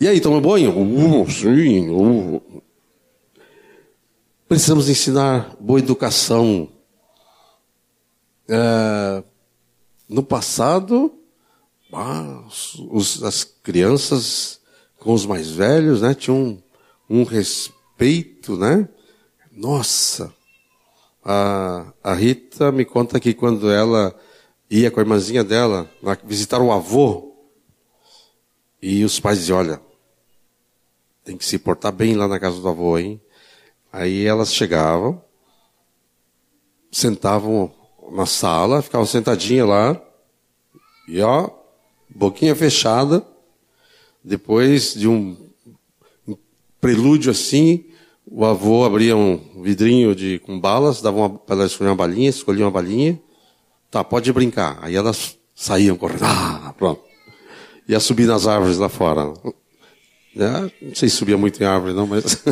E aí, tomou banho? Uh, sim. Uh. Precisamos ensinar boa educação. É, no passado, ah, os, as crianças com os mais velhos, né, tinham um, um respeito, né? Nossa, a, a Rita me conta que quando ela ia com a irmãzinha dela visitar o avô, e os pais diziam, olha, tem que se portar bem lá na casa do avô, hein? Aí elas chegavam, sentavam na sala, ficavam sentadinhas lá, e ó, boquinha fechada, depois de um prelúdio assim, o avô abria um vidrinho de, com balas, dava uma, para ela escolher uma balinha, escolhia uma balinha. Tá, pode brincar. Aí elas saíam correndo. Ah, pronto. Ia subir nas árvores lá fora. Né? Não sei se subia muito em árvore, não, mas.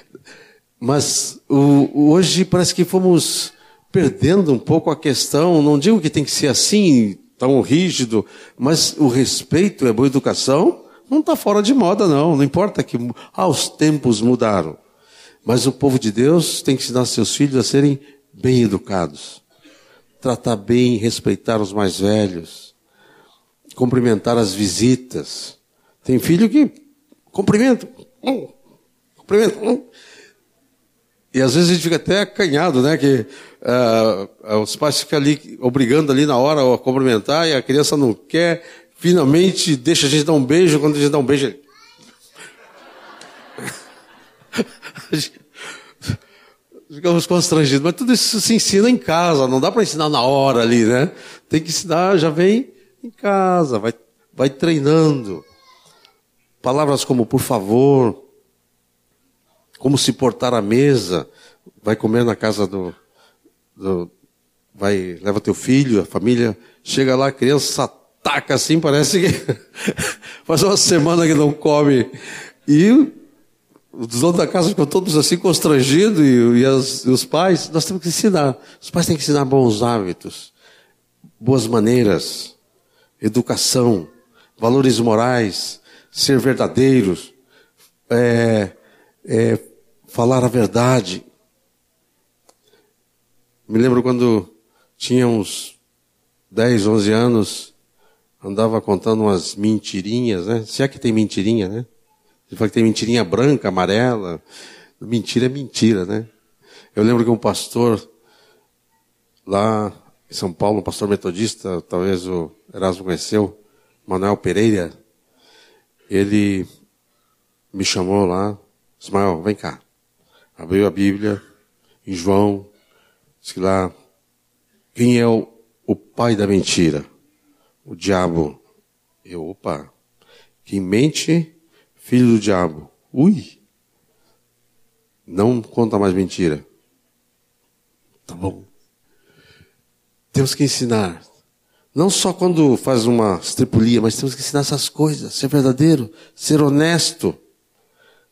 mas o, hoje parece que fomos perdendo um pouco a questão. Não digo que tem que ser assim, tão rígido, mas o respeito e a boa educação não está fora de moda, não. Não importa que ah, os tempos mudaram. Mas o povo de Deus tem que ensinar seus filhos a serem bem educados, tratar bem, respeitar os mais velhos, cumprimentar as visitas. Tem filho que cumprimenta, hum, cumprimenta. Hum. E às vezes a gente fica até acanhado, né? Que uh, os pais ficam ali obrigando ali na hora a cumprimentar e a criança não quer. Finalmente deixa a gente dar um beijo, quando a gente dá um beijo. Ficamos constrangidos, mas tudo isso se ensina em casa, não dá para ensinar na hora ali, né? Tem que ensinar, já vem em casa, vai, vai treinando. Palavras como por favor, como se portar à mesa, vai comer na casa do, do vai, leva teu filho, a família, chega lá, a criança ataca assim, parece que faz uma semana que não come. E os donos da casa ficam todos assim constrangidos e, e, as, e, os pais, nós temos que ensinar. Os pais têm que ensinar bons hábitos, boas maneiras, educação, valores morais, ser verdadeiros, é, é, falar a verdade. Me lembro quando tinha uns 10, 11 anos, andava contando umas mentirinhas, né? Se é que tem mentirinha, né? Ele fala que tem mentirinha branca, amarela. Mentira é mentira, né? Eu lembro que um pastor lá em São Paulo, um pastor metodista, talvez o Erasmo conheceu, Manuel Pereira, ele me chamou lá, Ismael, vem cá. Abriu a Bíblia, em João, disse lá, quem é o, o pai da mentira? O diabo. Eu, opa, quem mente Filho do diabo. Ui! Não conta mais mentira. Tá bom. Temos que ensinar. Não só quando faz uma estripulia, mas temos que ensinar essas coisas. Ser verdadeiro, ser honesto,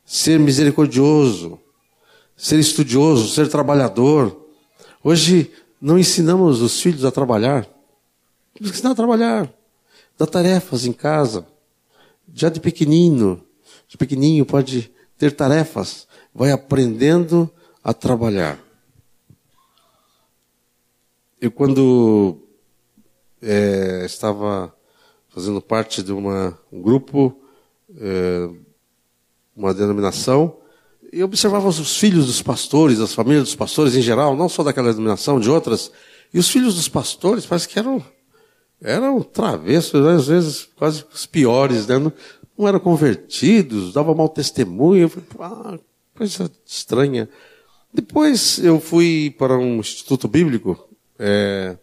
ser misericordioso, ser estudioso, ser trabalhador. Hoje não ensinamos os filhos a trabalhar. Temos que ensinar a trabalhar. Dar tarefas em casa. Já de pequenino pequenininho pode ter tarefas, vai aprendendo a trabalhar. Eu quando é, estava fazendo parte de uma, um grupo, é, uma denominação, e observava os filhos dos pastores, as famílias dos pastores em geral, não só daquela denominação, de outras, e os filhos dos pastores parece que eram eram travessos, às vezes quase os piores, né? Não eram convertidos, dava mau testemunho. Eu falei, ah, coisa estranha. Depois eu fui para um instituto bíblico, é,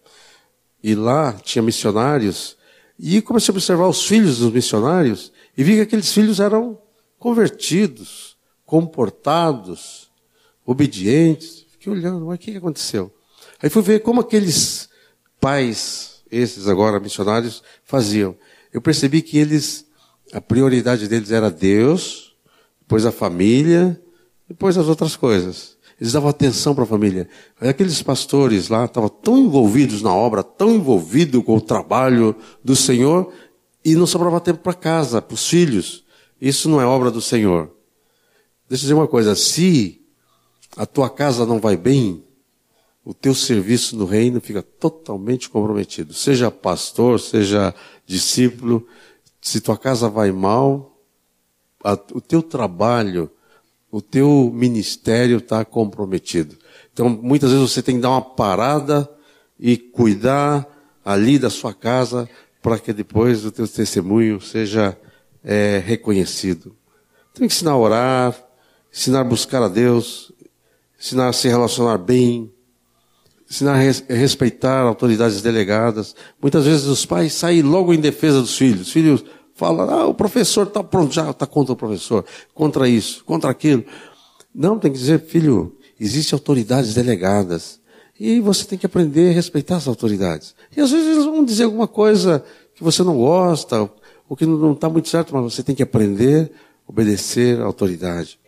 e lá tinha missionários, e comecei a observar os filhos dos missionários, e vi que aqueles filhos eram convertidos, comportados, obedientes. Fiquei olhando, mas o que aconteceu? Aí fui ver como aqueles pais, esses agora missionários, faziam. Eu percebi que eles a prioridade deles era Deus, depois a família, depois as outras coisas. Eles davam atenção para a família. Aqueles pastores lá estavam tão envolvidos na obra, tão envolvidos com o trabalho do Senhor, e não sobrava tempo para casa, para os filhos. Isso não é obra do Senhor. Deixa eu dizer uma coisa: se a tua casa não vai bem, o teu serviço no reino fica totalmente comprometido. Seja pastor, seja discípulo, se tua casa vai mal, a, o teu trabalho, o teu ministério está comprometido. Então, muitas vezes você tem que dar uma parada e cuidar ali da sua casa para que depois o teu testemunho seja é, reconhecido. Tem que ensinar a orar, ensinar a buscar a Deus, ensinar a se relacionar bem, ensinar a respeitar autoridades delegadas. Muitas vezes os pais saem logo em defesa dos filhos. Os filhos falam, ah, o professor está pronto, já está contra o professor, contra isso, contra aquilo. Não, tem que dizer, filho, existem autoridades delegadas. E você tem que aprender a respeitar as autoridades. E às vezes eles vão dizer alguma coisa que você não gosta, ou que não está muito certo, mas você tem que aprender obedecer à autoridade.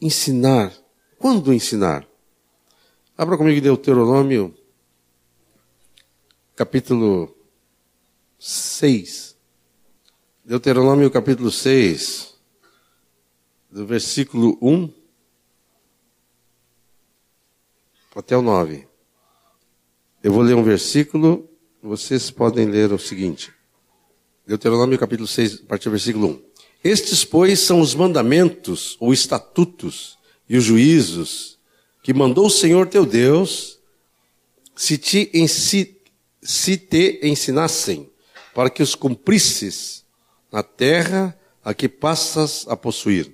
Ensinar. Quando ensinar? Abra comigo Deuteronômio, capítulo 6. Deuteronômio, capítulo 6, do versículo 1 até o 9. Eu vou ler um versículo, vocês podem ler o seguinte. Deuteronômio capítulo 6, a partir do versículo 1. Estes, pois, são os mandamentos, ou estatutos, e os juízos, que mandou o Senhor teu Deus, se te, se, se te ensinassem, para que os cumprisses na terra a que passas a possuir.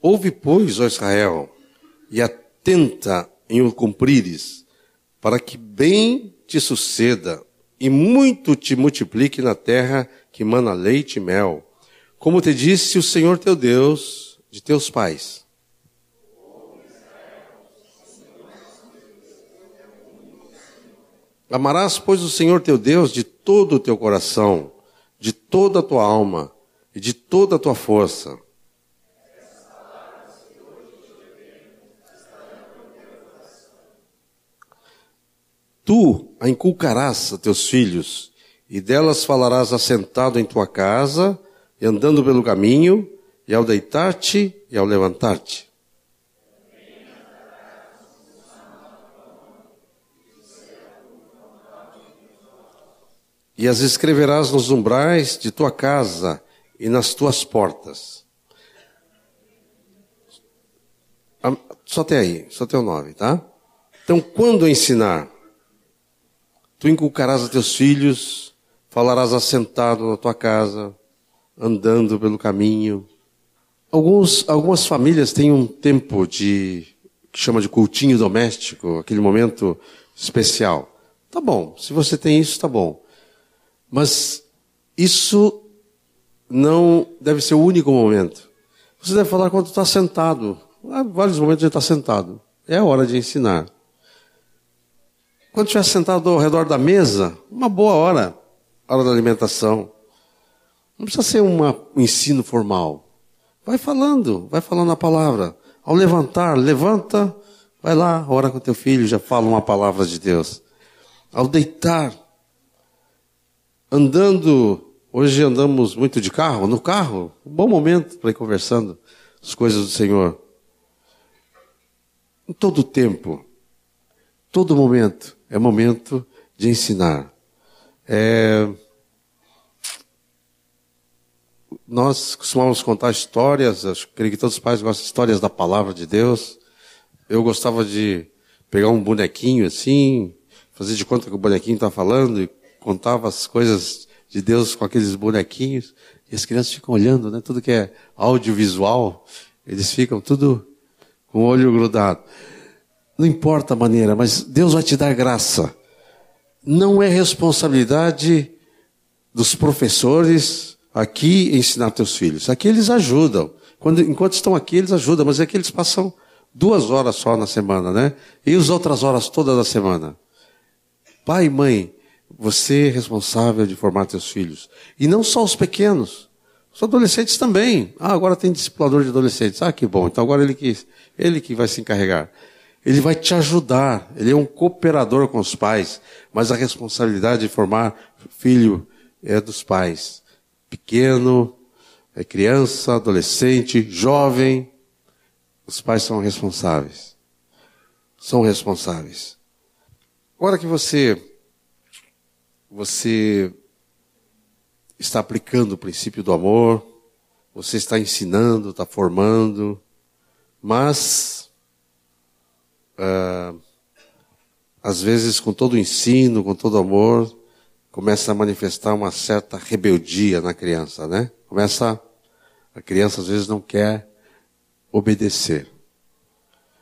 Ouve, pois, ó Israel, e atenta em o cumprires, para que bem te suceda e muito te multiplique na terra que mana leite e mel, como te disse o Senhor teu Deus de teus pais. Amarás, pois, o Senhor teu Deus de todo o teu coração, de toda a tua alma e de toda a tua força. Tu a inculcarás a teus filhos, e delas falarás assentado em tua casa, e andando pelo caminho, e ao deitar-te e ao levantar-te. E as escreverás nos umbrais de tua casa e nas tuas portas. Só até aí, só até o nove, tá? Então, quando ensinar? Tu inculcarás a teus filhos, falarás assentado na tua casa, andando pelo caminho. Alguns, algumas famílias têm um tempo de que chama de cultinho doméstico, aquele momento especial. Tá bom, se você tem isso, tá bom. Mas isso não deve ser o único momento. Você deve falar quando está sentado. Há vários momentos de estar sentado. É a hora de ensinar. Quando estiver sentado ao redor da mesa, uma boa hora, hora da alimentação. Não precisa ser uma, um ensino formal. Vai falando, vai falando a palavra. Ao levantar, levanta, vai lá, ora com teu filho, já fala uma palavra de Deus. Ao deitar, andando, hoje andamos muito de carro, no carro, um bom momento para ir conversando as coisas do Senhor. Em todo tempo, todo momento, é momento de ensinar. É... Nós costumamos contar histórias, acho, creio que todos os pais gostam de histórias da palavra de Deus. Eu gostava de pegar um bonequinho assim, fazer de conta que o bonequinho está falando e contava as coisas de Deus com aqueles bonequinhos. E as crianças ficam olhando, né? Tudo que é audiovisual, eles ficam tudo com o olho grudado. Não importa a maneira, mas Deus vai te dar graça. Não é responsabilidade dos professores aqui ensinar teus filhos. Aqui eles ajudam. Quando, enquanto estão aqui, eles ajudam, mas é que eles passam duas horas só na semana, né? E as outras horas todas da semana. Pai e mãe, você é responsável de formar teus filhos. E não só os pequenos. Os adolescentes também. Ah, agora tem discipulador de adolescentes. Ah, que bom. Então agora ele que, ele que vai se encarregar. Ele vai te ajudar. Ele é um cooperador com os pais. Mas a responsabilidade de formar filho é dos pais. Pequeno, é criança, adolescente, jovem. Os pais são responsáveis. São responsáveis. Agora que você, você está aplicando o princípio do amor, você está ensinando, está formando, mas uh, às vezes com todo o ensino, com todo o amor, começa a manifestar uma certa rebeldia na criança, né? Começa, a criança às vezes não quer obedecer.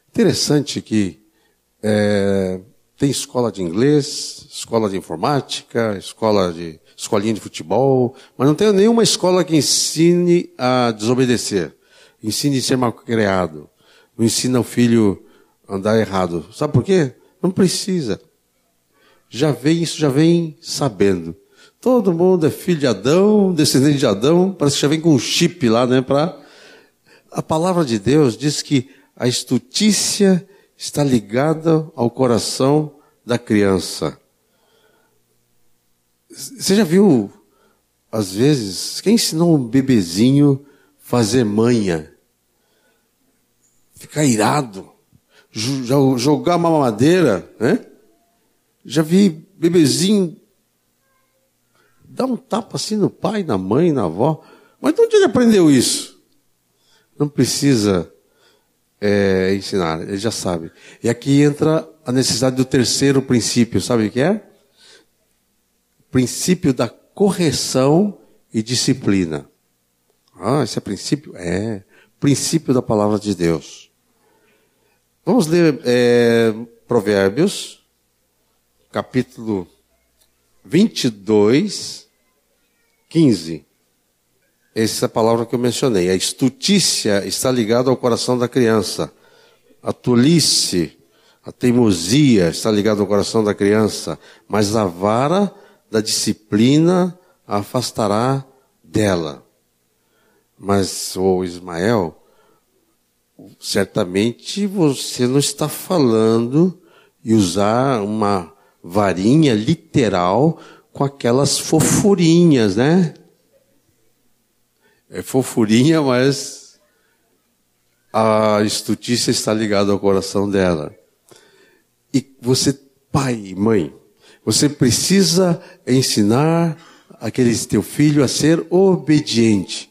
Interessante que é, tem escola de inglês, escola de informática, escola de escolinha de futebol, mas não tem nenhuma escola que ensine a desobedecer, ensine a ser mal criado, não ensina o filho andar errado. Sabe por quê? Não precisa. Já vem, isso já vem sabendo. Todo mundo é filho de Adão, descendente de Adão, parece que já vem com um chip lá, né, para a palavra de Deus diz que a estutícia está ligada ao coração da criança. Você já viu, às vezes, quem ensinou um bebezinho fazer manha? Ficar irado, jogar uma mamadeira, né? Já vi bebezinho dar um tapa assim no pai, na mãe, na avó. Mas de onde ele aprendeu isso? Não precisa é, ensinar, ele já sabe. E aqui entra a necessidade do terceiro princípio, sabe o que é? Princípio da correção e disciplina. Ah, esse é princípio? É. Princípio da palavra de Deus. Vamos ler é, Provérbios, capítulo 22, 15 essa palavra que eu mencionei. A estutícia está ligada ao coração da criança. A tolice, a teimosia está ligada ao coração da criança. Mas a vara da disciplina a afastará dela. Mas, o Ismael, certamente você não está falando e usar uma varinha literal com aquelas fofurinhas, né? é fofurinha, mas a estutícia está ligada ao coração dela. E você, pai e mãe, você precisa ensinar aquele teu filho a ser obediente.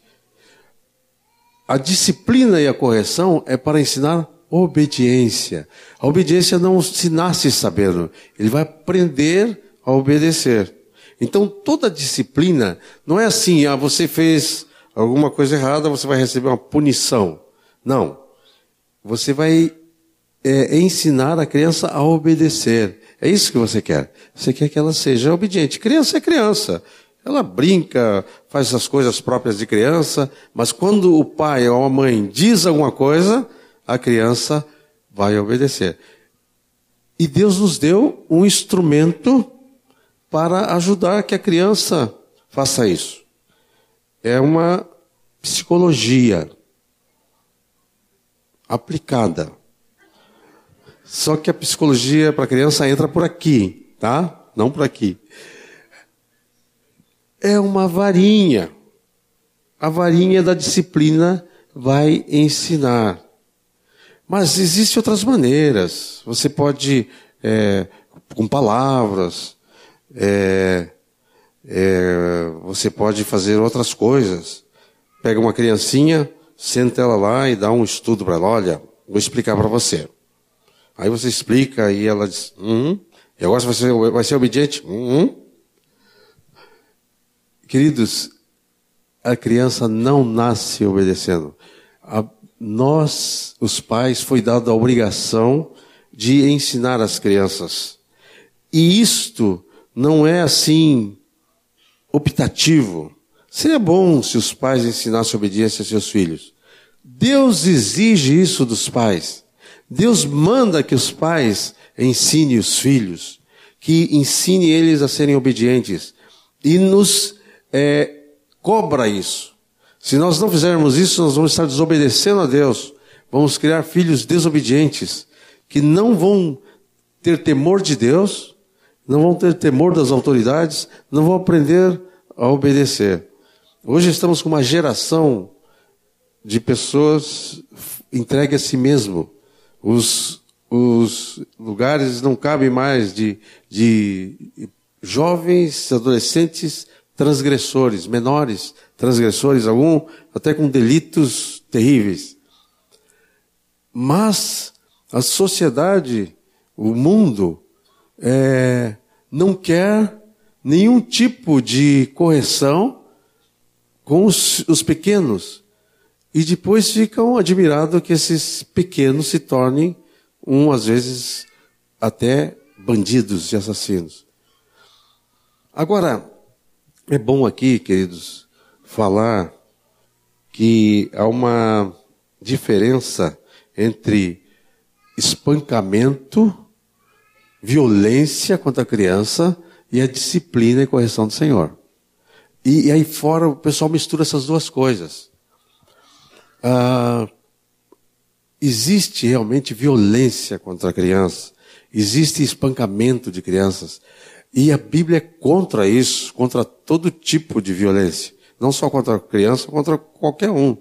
A disciplina e a correção é para ensinar obediência. A obediência não se nasce sabendo, ele vai aprender a obedecer. Então toda disciplina não é assim, ah, você fez alguma coisa errada, você vai receber uma punição. Não. Você vai é, ensinar a criança a obedecer. É isso que você quer. Você quer que ela seja obediente. Criança é criança. Ela brinca, faz as coisas próprias de criança, mas quando o pai ou a mãe diz alguma coisa, a criança vai obedecer. E Deus nos deu um instrumento para ajudar que a criança faça isso é uma psicologia aplicada. Só que a psicologia para criança entra por aqui, tá? Não por aqui. É uma varinha. A varinha da disciplina vai ensinar. Mas existem outras maneiras. Você pode, é, com palavras, é, é, você pode fazer outras coisas. Pega uma criancinha, senta ela lá e dá um estudo para ela. Olha, vou explicar para você. Aí você explica e ela diz, hum, e agora você vai ser, vai ser obediente? Hum. Queridos, a criança não nasce obedecendo. A, nós, os pais, foi dada a obrigação de ensinar as crianças. E isto não é assim optativo. Seria bom se os pais ensinassem obediência a seus filhos. Deus exige isso dos pais. Deus manda que os pais ensinem os filhos, que ensine eles a serem obedientes e nos é, cobra isso. Se nós não fizermos isso, nós vamos estar desobedecendo a Deus. Vamos criar filhos desobedientes que não vão ter temor de Deus não vão ter temor das autoridades, não vão aprender a obedecer. Hoje estamos com uma geração de pessoas entregues a si mesmo. Os, os lugares não cabem mais de, de jovens, adolescentes, transgressores, menores transgressores, algum até com delitos terríveis. Mas a sociedade, o mundo, é, não quer nenhum tipo de correção com os, os pequenos. E depois ficam admirados que esses pequenos se tornem, um às vezes, até bandidos e assassinos. Agora, é bom aqui, queridos, falar que há uma diferença entre espancamento, violência contra a criança e a disciplina e correção do Senhor. E, e aí fora o pessoal mistura essas duas coisas. Ah, existe realmente violência contra a criança, existe espancamento de crianças. E a Bíblia é contra isso, contra todo tipo de violência. Não só contra a criança, contra qualquer um.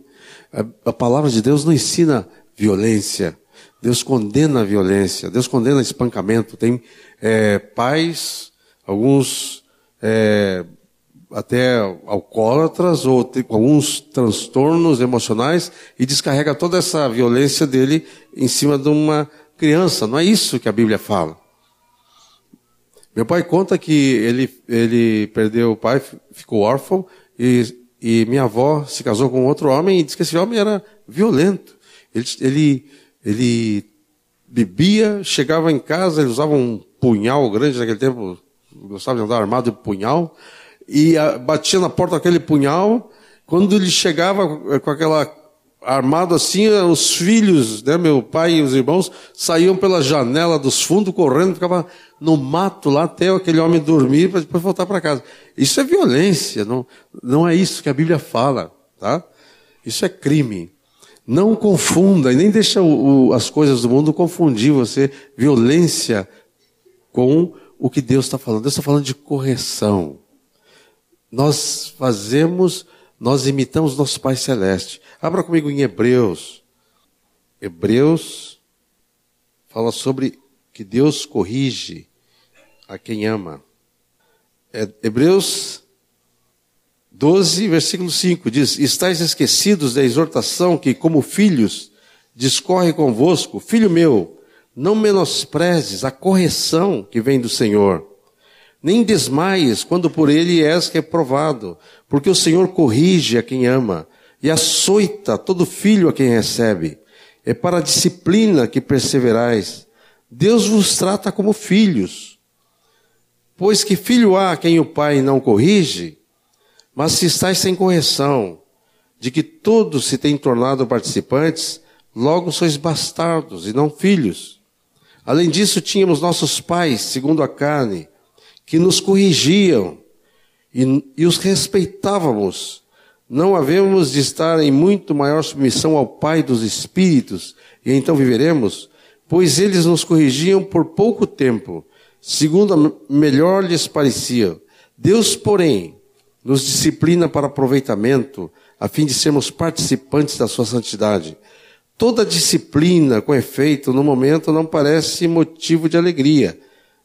A, palavra de Deus não ensina violência. Deus condena a violência. Deus condena espancamento. Tem é, pais, alguns é, até alcoólatras ou tem alguns transtornos emocionais e descarrega toda essa violência dele em cima de uma criança. Não é isso que a Bíblia fala. Meu pai conta que ele, ele perdeu o pai, ficou órfão e, e minha avó se casou com outro homem e disse que esse homem era violento. Ele, ele, ele bebia, chegava em casa, ele usava um punhal grande naquele tempo, gostava de andar armado de punhal, e batia na porta aquele punhal. Quando ele chegava com aquela armado assim, os filhos, né, meu pai e os irmãos, saíam pela janela dos fundos correndo, ficava no mato lá até aquele homem dormir para depois voltar para casa. Isso é violência, não, não é isso que a Bíblia fala, tá? Isso é crime. Não confunda e nem deixa o, o, as coisas do mundo confundir você, violência, com o que Deus está falando. Deus está falando de correção. Nós fazemos, nós imitamos nosso Pai Celeste. Abra comigo em Hebreus. Hebreus fala sobre que Deus corrige a quem ama. É, Hebreus 12, versículo 5 diz: Estais esquecidos da exortação que, como filhos, discorre convosco, filho meu, não menosprezes a correção que vem do Senhor nem desmaies quando por ele és reprovado, porque o Senhor corrige a quem ama e açoita todo filho a quem recebe. É para a disciplina que perseverais. Deus vos trata como filhos. Pois que filho há quem o pai não corrige? Mas se estáis sem correção, de que todos se têm tornado participantes, logo sois bastardos e não filhos. Além disso, tínhamos nossos pais, segundo a carne, que nos corrigiam e, e os respeitávamos. Não havemos de estar em muito maior submissão ao Pai dos Espíritos, e então viveremos, pois eles nos corrigiam por pouco tempo, segundo melhor lhes parecia. Deus, porém, nos disciplina para aproveitamento, a fim de sermos participantes da sua santidade. Toda disciplina, com efeito, no momento não parece motivo de alegria,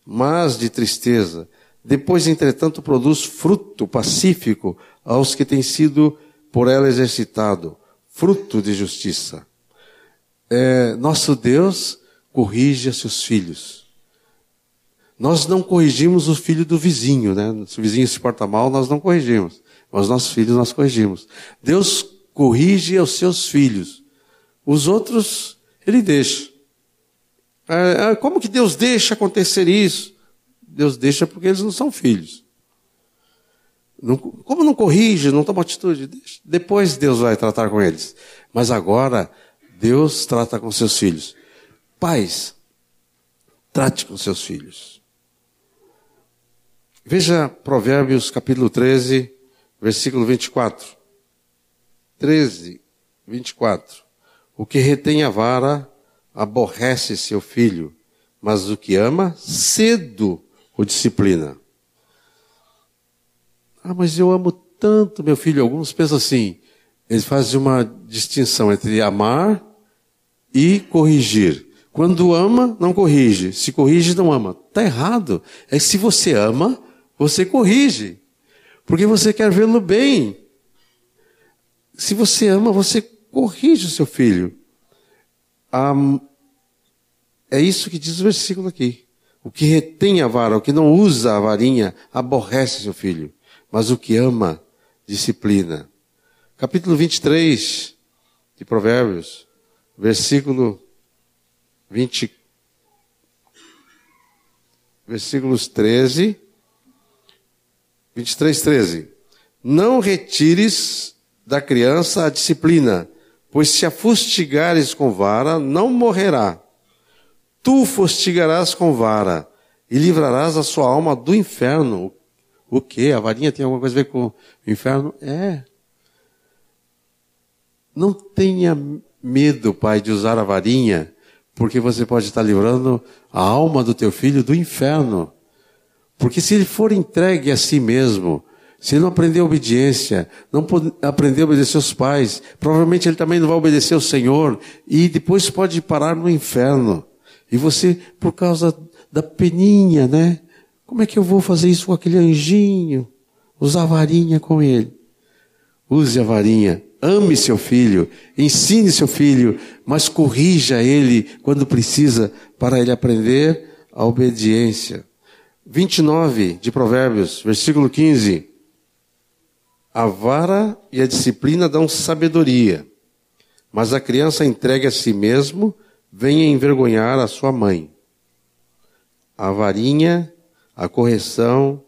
mas de tristeza. Depois, entretanto, produz fruto pacífico aos que têm sido por ela exercitado, fruto de justiça. É, nosso Deus corrige a seus filhos. Nós não corrigimos o filho do vizinho, né? Se o vizinho se porta mal, nós não corrigimos. Mas nossos filhos nós corrigimos. Deus corrige os seus filhos. Os outros, Ele deixa. É, é como que Deus deixa acontecer isso? Deus deixa porque eles não são filhos. Não, como não corrige, não toma atitude, deixa. depois Deus vai tratar com eles. Mas agora, Deus trata com seus filhos. Pais, trate com seus filhos. Veja Provérbios capítulo 13, versículo 24. 13, 24. O que retém a vara aborrece seu filho, mas o que ama, cedo ou disciplina. Ah, mas eu amo tanto meu filho. Alguns pensam assim, eles fazem uma distinção entre amar e corrigir. Quando ama, não corrige. Se corrige, não ama. Está errado. É que se você ama, você corrige. Porque você quer vê-lo bem. Se você ama, você corrige o seu filho. Ah, é isso que diz o versículo aqui. O que retém a vara, o que não usa a varinha, aborrece seu filho. Mas o que ama, disciplina. Capítulo 23 de Provérbios, versículo 20, versículos 13, 23, 13. Não retires da criança a disciplina, pois se a fustigares com vara, não morrerá. Tu fustigarás com vara e livrarás a sua alma do inferno. O que? A varinha tem alguma coisa a ver com o inferno? É. Não tenha medo, pai, de usar a varinha, porque você pode estar livrando a alma do teu filho do inferno. Porque se ele for entregue a si mesmo, se ele não aprender obediência, não aprender a obedecer os pais, provavelmente ele também não vai obedecer ao Senhor e depois pode parar no inferno. E você, por causa da peninha, né? Como é que eu vou fazer isso com aquele anjinho? Usar a varinha com ele. Use a varinha. Ame seu filho. Ensine seu filho. Mas corrija ele quando precisa para ele aprender a obediência. 29 de Provérbios, versículo 15. A vara e a disciplina dão sabedoria, mas a criança entregue a si mesmo vem envergonhar a sua mãe. A varinha, a correção,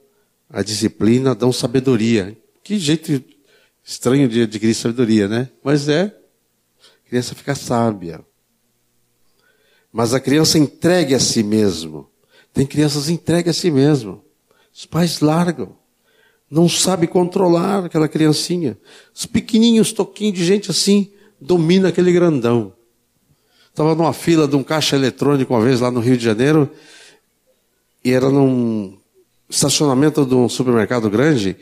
a disciplina dão sabedoria. Que jeito estranho de adquirir sabedoria, né? Mas é, a criança fica sábia. Mas a criança entregue a si mesmo tem crianças entregues a si mesmo. Os pais largam. Não sabe controlar aquela criancinha. Os pequenininhos toquinhos de gente assim domina aquele grandão. Estava numa fila de um caixa eletrônico uma vez lá no Rio de Janeiro e era num estacionamento de um supermercado grande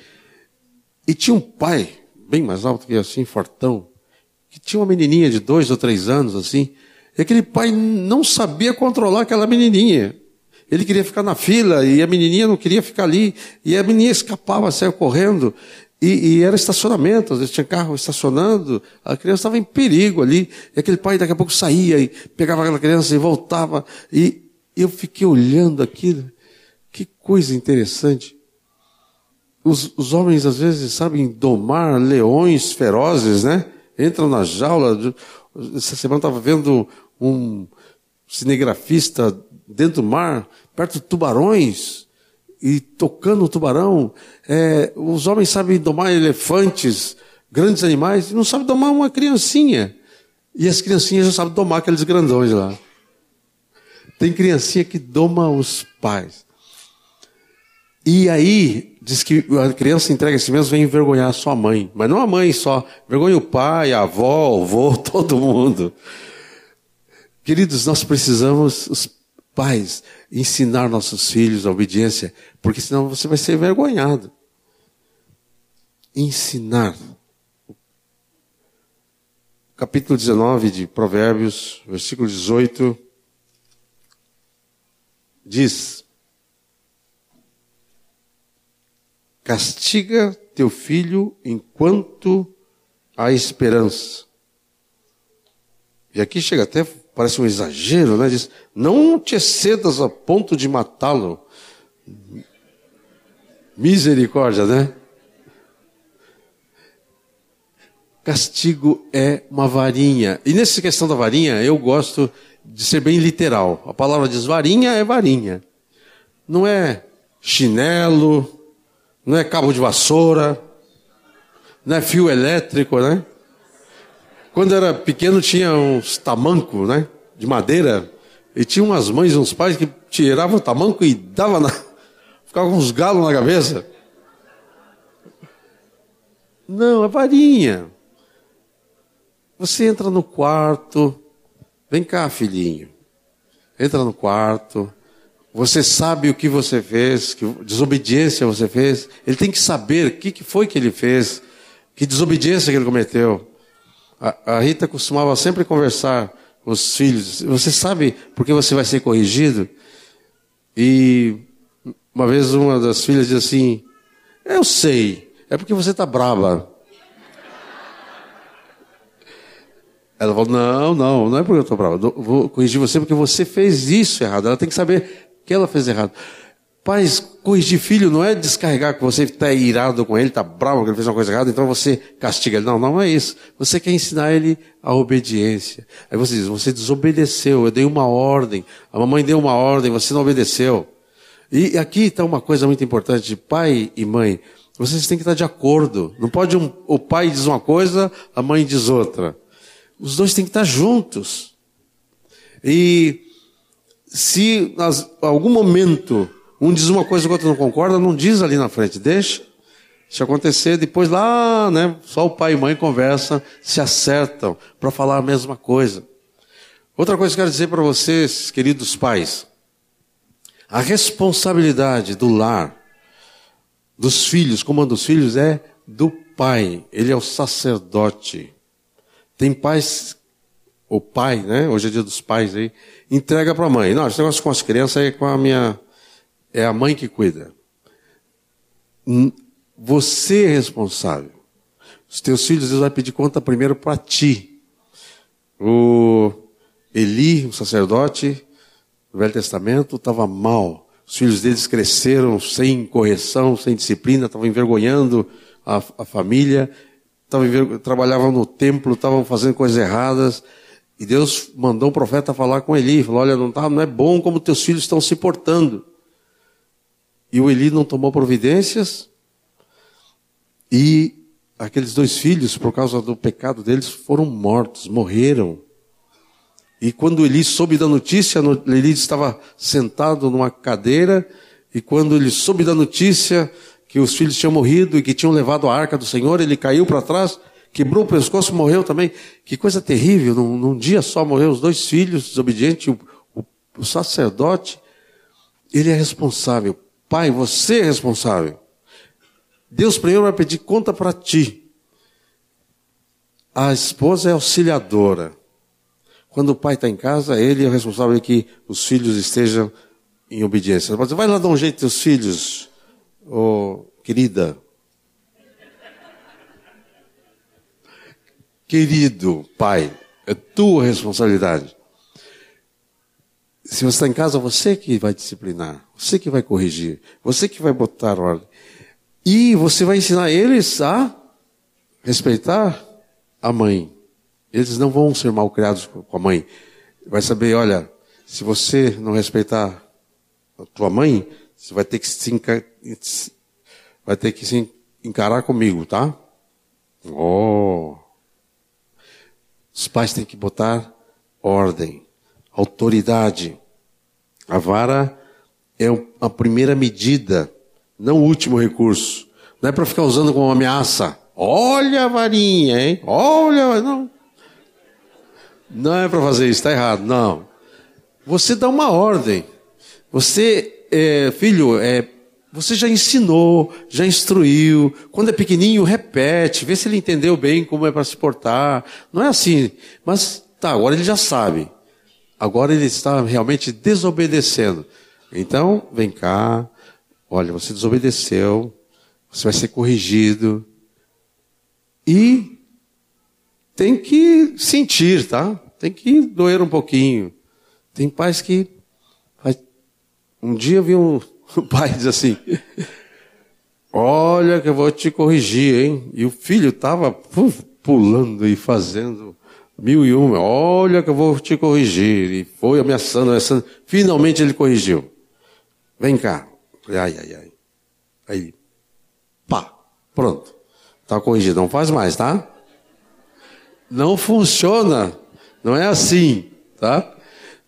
e tinha um pai bem mais alto que assim, fortão, que tinha uma menininha de dois ou três anos assim. E aquele pai não sabia controlar aquela menininha. Ele queria ficar na fila e a menininha não queria ficar ali. E a menininha escapava, saiu correndo. E, e era estacionamento, às vezes tinha carro estacionando. A criança estava em perigo ali. E aquele pai daqui a pouco saía e pegava aquela criança e voltava. E eu fiquei olhando aquilo. Que coisa interessante. Os, os homens às vezes sabem domar leões ferozes, né? Entram na jaula. Essa semana estava vendo um cinegrafista dentro do mar perto de tubarões e tocando o tubarão. É, os homens sabem domar elefantes, grandes animais, e não sabem domar uma criancinha. E as criancinhas já sabem domar aqueles grandões lá. Tem criancinha que doma os pais. E aí, diz que a criança entrega a si mesmo vem envergonhar a sua mãe. Mas não a mãe só. Vergonha o pai, a avó, o avô, todo mundo. Queridos, nós precisamos, os pais, ensinar nossos filhos a obediência, porque senão você vai ser envergonhado. Ensinar. Capítulo 19 de Provérbios, versículo 18, diz: Castiga teu filho enquanto há esperança. E aqui chega até parece um exagero, né? Diz: Não te excedas a ponto de matá-lo. Misericórdia, né? Castigo é uma varinha. E nessa questão da varinha, eu gosto de ser bem literal. A palavra diz varinha é varinha. Não é chinelo, não é cabo de vassoura, não é fio elétrico, né? Quando era pequeno tinha uns tamancos, né? De madeira. E tinha umas mães, uns pais que tiravam o tamanco e dava na... Ficava com uns galos na cabeça. Não, é varinha. Você entra no quarto. Vem cá, filhinho. Entra no quarto. Você sabe o que você fez, que desobediência você fez. Ele tem que saber o que foi que ele fez, que desobediência que ele cometeu. A, a Rita costumava sempre conversar com os filhos. Você sabe por que você vai ser corrigido? E uma vez uma das filhas disse assim: Eu sei, é porque você está brava. Ela falou: Não, não, não é porque eu estou brava. Vou corrigir você porque você fez isso errado. Ela tem que saber que ela fez errado. Pais, corrigir filho não é descarregar que você está irado com ele, está bravo que ele fez uma coisa errada, então você castiga ele. Não, não é isso. Você quer ensinar ele a obediência. Aí você diz, você desobedeceu, eu dei uma ordem, a mamãe deu uma ordem, você não obedeceu. E aqui está uma coisa muito importante, pai e mãe. Vocês têm que estar de acordo. Não pode um, o pai diz uma coisa, a mãe diz outra. Os dois têm que estar juntos. E se em algum momento um diz uma coisa o outro não concorda, não diz ali na frente, deixa. Se acontecer, depois lá, né, só o pai e mãe conversam, se acertam para falar a mesma coisa. Outra coisa que eu quero dizer para vocês, queridos pais, a responsabilidade do lar, dos filhos, comando dos filhos, é do pai. Ele é o sacerdote. Tem pais, o pai, né? Hoje é dia dos pais aí, entrega para a mãe. Não, esse negócio com as crianças é com a minha, é a mãe que cuida. Você é responsável. Os teus filhos, Deus vai pedir conta primeiro para ti. O Eli, o sacerdote do Velho Testamento, estava mal. Os filhos deles cresceram sem correção, sem disciplina, estavam envergonhando a, a família, tavam, trabalhavam no templo, estavam fazendo coisas erradas. E Deus mandou um profeta falar com Eli, falou, olha, não, tá, não é bom como teus filhos estão se portando. E o Eli não tomou providências, e aqueles dois filhos, por causa do pecado deles, foram mortos, morreram. E quando Eli soube da notícia, Eli estava sentado numa cadeira, e quando ele soube da notícia que os filhos tinham morrido e que tinham levado a arca do Senhor, ele caiu para trás, quebrou o pescoço morreu também. Que coisa terrível, num, num dia só morreu os dois filhos desobedientes, o, o, o sacerdote. Ele é responsável. Pai, você é responsável. Deus primeiro vai pedir conta para ti. A esposa é auxiliadora. Quando o pai está em casa, ele é responsável que os filhos estejam em obediência. Dizer, vai lá dar um jeito teus filhos, oh, querida. Querido pai, é tua responsabilidade. Se você está em casa, você que vai disciplinar, você que vai corrigir, você que vai botar ordem. E você vai ensinar eles a respeitar a mãe. Eles não vão ser mal criados com a mãe. Vai saber, olha, se você não respeitar a tua mãe, você vai ter que se, encar... vai ter que se encarar comigo, tá? Oh. Os pais têm que botar ordem, autoridade. A vara é a primeira medida não o último recurso. Não é para ficar usando como ameaça. Olha a varinha, hein? Olha, não. Não é para fazer isso, está errado. Não. Você dá uma ordem. Você, é, filho, é, você já ensinou, já instruiu. Quando é pequenininho, repete, vê se ele entendeu bem como é para se portar. Não é assim. Mas tá, agora ele já sabe. Agora ele está realmente desobedecendo. Então, vem cá, Olha, você desobedeceu, você vai ser corrigido. E tem que sentir, tá? Tem que doer um pouquinho. Tem pais que. Um dia vi um, pai diz assim: Olha, que eu vou te corrigir, hein? E o filho estava pulando e fazendo mil e uma. Olha, que eu vou te corrigir. E foi ameaçando, ameaçando. Finalmente ele corrigiu. Vem cá. Ai, ai, ai. Aí, pá, pronto. Está corrigido. Não faz mais, tá? Não funciona. Não é assim, tá?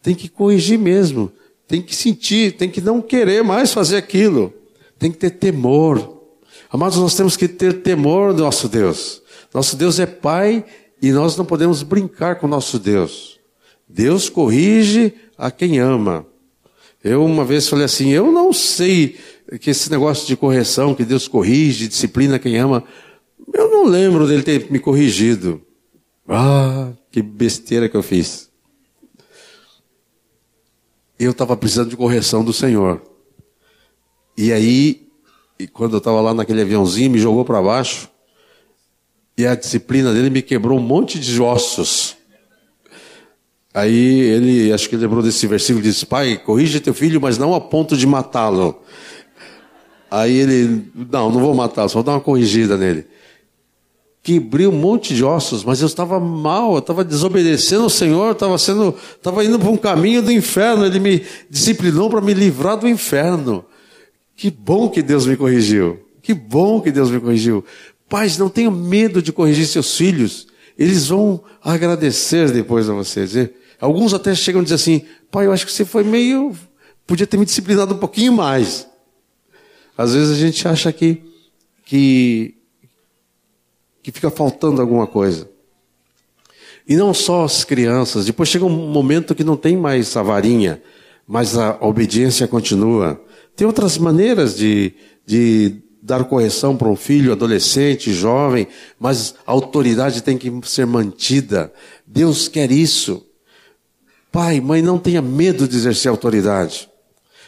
Tem que corrigir mesmo. Tem que sentir, tem que não querer mais fazer aquilo. Tem que ter temor. Amados, nós temos que ter temor do nosso Deus. Nosso Deus é Pai e nós não podemos brincar com nosso Deus. Deus corrige a quem ama. Eu uma vez falei assim, eu não sei que esse negócio de correção, que Deus corrige, disciplina quem ama, eu não lembro dele ter me corrigido. Ah, que besteira que eu fiz. Eu estava precisando de correção do Senhor. E aí, quando eu estava lá naquele aviãozinho, me jogou para baixo. E a disciplina dele me quebrou um monte de ossos. Aí ele, acho que ele lembrou desse versículo, diz, pai, corrija teu filho, mas não a ponto de matá-lo. Aí ele, não, não vou matá-lo, só vou dar uma corrigida nele. Quebrei um monte de ossos, mas eu estava mal, eu estava desobedecendo ao Senhor, estava sendo, estava indo para um caminho do inferno. Ele me disciplinou para me livrar do inferno. Que bom que Deus me corrigiu. Que bom que Deus me corrigiu. Pais, não tenham medo de corrigir seus filhos. Eles vão agradecer depois a você. Alguns até chegam a dizer assim: pai, eu acho que você foi meio. podia ter me disciplinado um pouquinho mais. Às vezes a gente acha que, que, que fica faltando alguma coisa. E não só as crianças, depois chega um momento que não tem mais a varinha, mas a obediência continua. Tem outras maneiras de, de dar correção para um filho, adolescente, jovem, mas a autoridade tem que ser mantida. Deus quer isso. Pai, mãe, não tenha medo de exercer autoridade.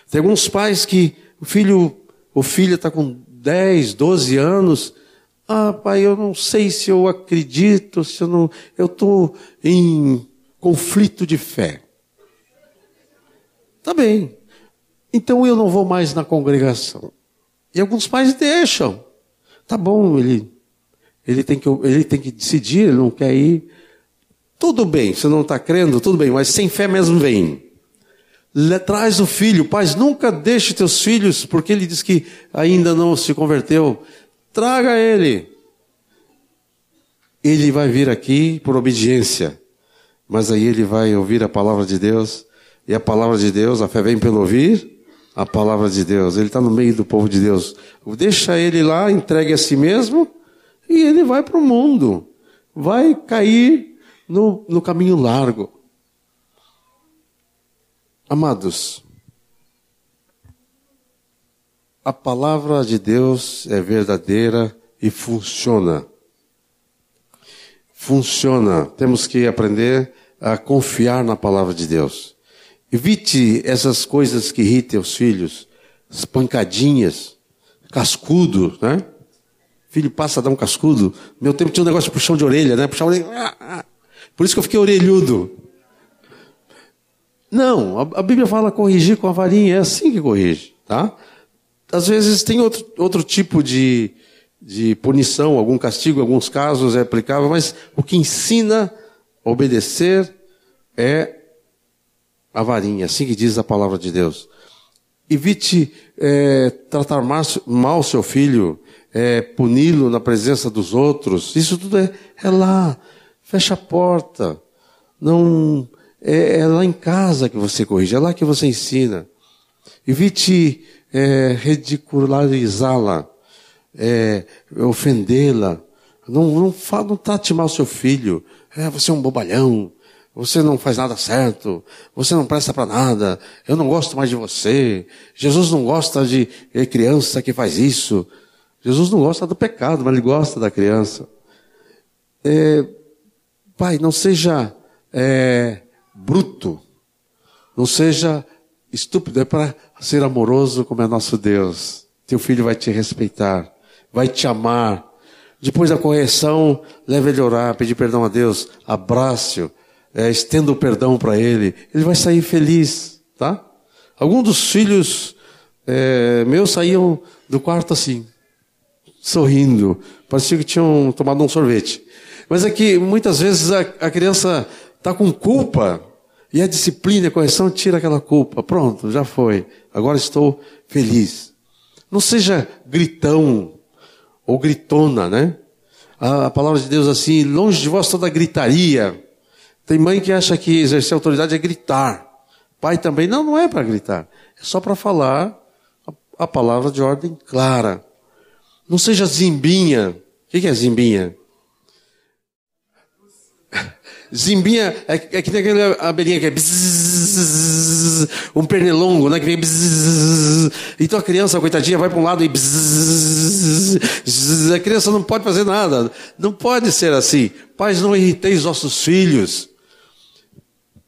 Tem alguns pais que o filho, o filho está com 10, 12 anos. Ah, pai, eu não sei se eu acredito, se eu não, eu estou em conflito de fé. Tá bem. Então eu não vou mais na congregação. E alguns pais deixam. Tá bom, ele, ele, tem, que, ele tem que decidir, ele não quer ir. Tudo bem, você não está crendo, tudo bem, mas sem fé mesmo vem. Le, traz o filho, pais, nunca deixe teus filhos, porque ele diz que ainda não se converteu. Traga ele. Ele vai vir aqui por obediência, mas aí ele vai ouvir a palavra de Deus, e a palavra de Deus, a fé vem pelo ouvir, a palavra de Deus. Ele está no meio do povo de Deus. Deixa ele lá, entregue a si mesmo, e ele vai para o mundo. Vai cair no, no caminho largo. Amados, a palavra de Deus é verdadeira e funciona. Funciona. Temos que aprender a confiar na palavra de Deus. Evite essas coisas que irritem os filhos, as pancadinhas, cascudo, né? Filho passa a dar um cascudo. Meu tempo tinha um negócio de puxão de orelha, né? Puxar orelha. Ah, ah. Por isso que eu fiquei orelhudo. Não, a, Bíblia fala corrigir com a varinha, é assim que corrige, tá? Às vezes tem outro, outro tipo de, de punição, algum castigo, em alguns casos é aplicável, mas o que ensina a obedecer é a varinha, assim que diz a palavra de Deus. Evite é, tratar mal seu filho, é, puni-lo na presença dos outros. Isso tudo é, é lá. Fecha a porta. Não é, é, lá em casa que você corrige, é lá que você ensina. Evite é, ridicularizá-la, é, ofendê-la. Não, não, não trate mal seu filho. É, você é um bobalhão. Você não faz nada certo. Você não presta para nada. Eu não gosto mais de você. Jesus não gosta de criança que faz isso. Jesus não gosta do pecado, mas ele gosta da criança. É, pai, não seja é, bruto. Não seja estúpido. É para ser amoroso como é nosso Deus. Teu filho vai te respeitar. Vai te amar. Depois da correção, leve ele a orar, pedir perdão a Deus. Abrace-o é, estenda o perdão para ele, ele vai sair feliz, tá? Alguns dos filhos é, meus saíam do quarto assim, sorrindo, parecia que tinham tomado um sorvete. Mas é que muitas vezes a, a criança está com culpa e a disciplina a correção tira aquela culpa. Pronto, já foi. Agora estou feliz. Não seja gritão ou gritona, né? A, a palavra de Deus assim, longe de vós toda gritaria. Tem mãe que acha que exercer autoridade é gritar. Pai também. Não, não é para gritar. É só para falar a, palavra de ordem clara. Não seja zimbinha. O que, é zimbinha? Zimbinha é, é que tem aquela abelhinha que é bzzz, um pernilongo, né? Que vem bzzz, Então a criança, coitadinha, vai para um lado e bzzz, a criança não pode fazer nada. Não pode ser assim. Pais, não irriteis nossos filhos.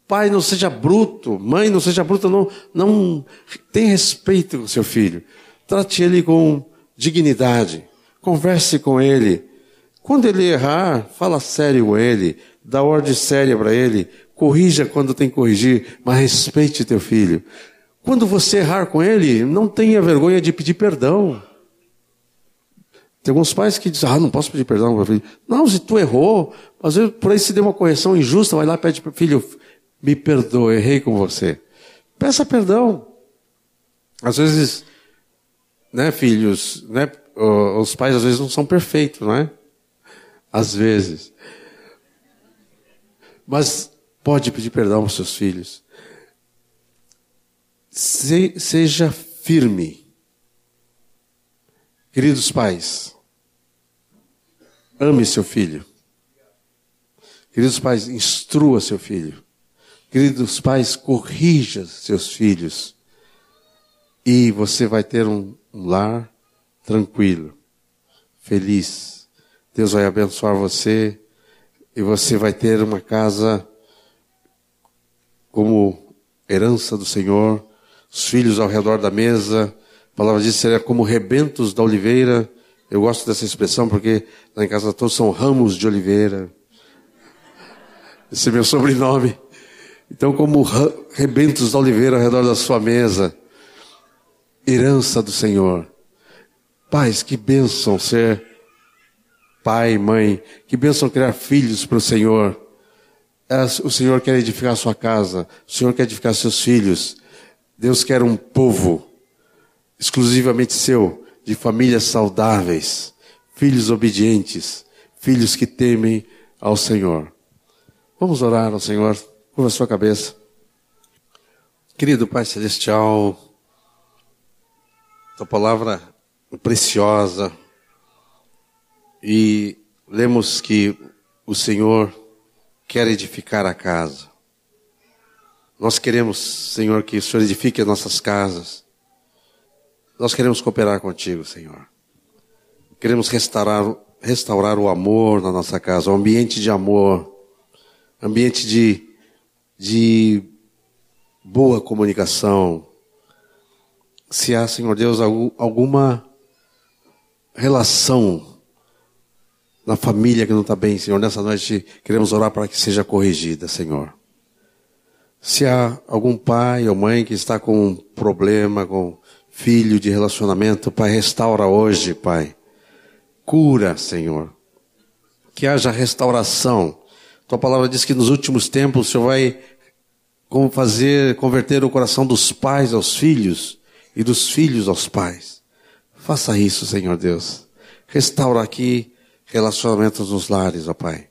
Pai, não seja bruto. Mãe, não seja bruta. Não, não tem respeito com seu filho. Trate ele com dignidade. Converse com ele. Quando ele errar, fala sério com ele. Dá ordem séria para ele. Corrija quando tem que corrigir, mas respeite teu filho. Quando você errar com ele, não tenha vergonha de pedir perdão. Tem alguns pais que dizem, ah, não posso pedir perdão para filho. Não, se tu errou, às vezes por aí se deu uma correção injusta, vai lá e pede para filho, me perdoe, errei com você. Peça perdão. Às vezes, né, filhos, né, os pais às vezes não são perfeitos, não é? Às vezes. Mas pode pedir perdão aos seus filhos. Se, seja firme. Queridos pais, ame seu filho. Queridos pais, instrua seu filho. Queridos pais, corrija seus filhos. E você vai ter um, um lar tranquilo, feliz. Deus vai abençoar você e você vai ter uma casa como herança do Senhor, os filhos ao redor da mesa. A palavra diz seria como rebentos da oliveira. Eu gosto dessa expressão porque lá em casa todos são ramos de oliveira. Esse é meu sobrenome. Então, como rebentos da oliveira ao redor da sua mesa, herança do Senhor. Pais, que bênção ser pai, mãe, que bênção criar filhos para o Senhor. O Senhor quer edificar a sua casa, o Senhor quer edificar seus filhos. Deus quer um povo exclusivamente seu, de famílias saudáveis, filhos obedientes, filhos que temem ao Senhor. Vamos orar ao Senhor, curva sua cabeça. Querido Pai Celestial, tua palavra é preciosa e lemos que o Senhor quer edificar a casa. Nós queremos, Senhor, que o Senhor edifique as nossas casas. Nós queremos cooperar contigo, Senhor. Queremos restaurar, restaurar o amor na nossa casa, o ambiente de amor, ambiente de, de boa comunicação. Se há, Senhor Deus, alguma relação na família que não está bem, Senhor, nessa noite queremos orar para que seja corrigida, Senhor. Se há algum pai ou mãe que está com um problema com filho de relacionamento, Pai, restaura hoje, Pai. Cura, Senhor. Que haja restauração. Tua palavra diz que nos últimos tempos o Senhor vai fazer, converter o coração dos pais aos filhos e dos filhos aos pais. Faça isso, Senhor Deus. Restaura aqui relacionamentos nos lares, ó Pai.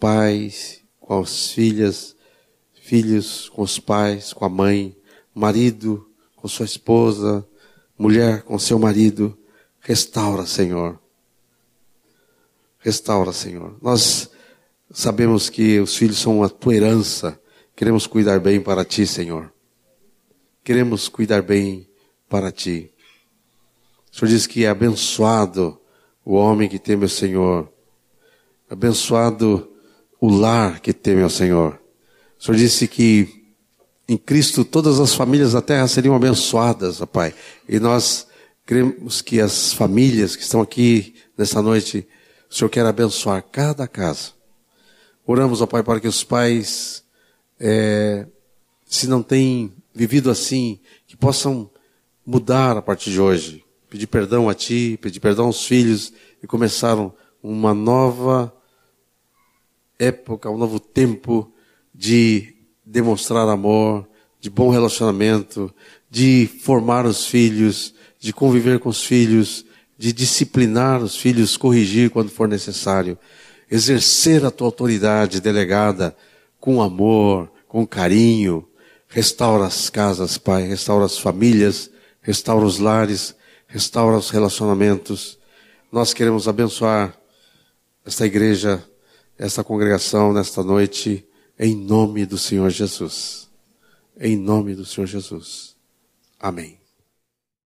Pais com as filhas, filhos com os pais, com a mãe, marido com sua esposa, mulher com seu marido. Restaura, Senhor. Restaura, Senhor. Nós sabemos que os filhos são a tua herança. Queremos cuidar bem para ti, Senhor. Queremos cuidar bem para ti. O Senhor diz que é abençoado o homem que teme o Senhor. Abençoado o lar que teme ao Senhor. O Senhor disse que em Cristo todas as famílias da terra seriam abençoadas, Pai. E nós cremos que as famílias que estão aqui nesta noite, o Senhor quer abençoar cada casa. Oramos, ó Pai, para que os pais, é, se não têm vivido assim, que possam mudar a partir de hoje. Pedir perdão a Ti, pedir perdão aos filhos e começaram uma nova época, um novo tempo de demonstrar amor, de bom relacionamento, de formar os filhos, de conviver com os filhos, de disciplinar os filhos, corrigir quando for necessário, exercer a tua autoridade delegada com amor, com carinho. Restaura as casas, Pai, restaura as famílias, restaura os lares, restaura os relacionamentos. Nós queremos abençoar esta igreja, esta congregação nesta noite, em nome do Senhor Jesus. Em nome do Senhor Jesus. Amém.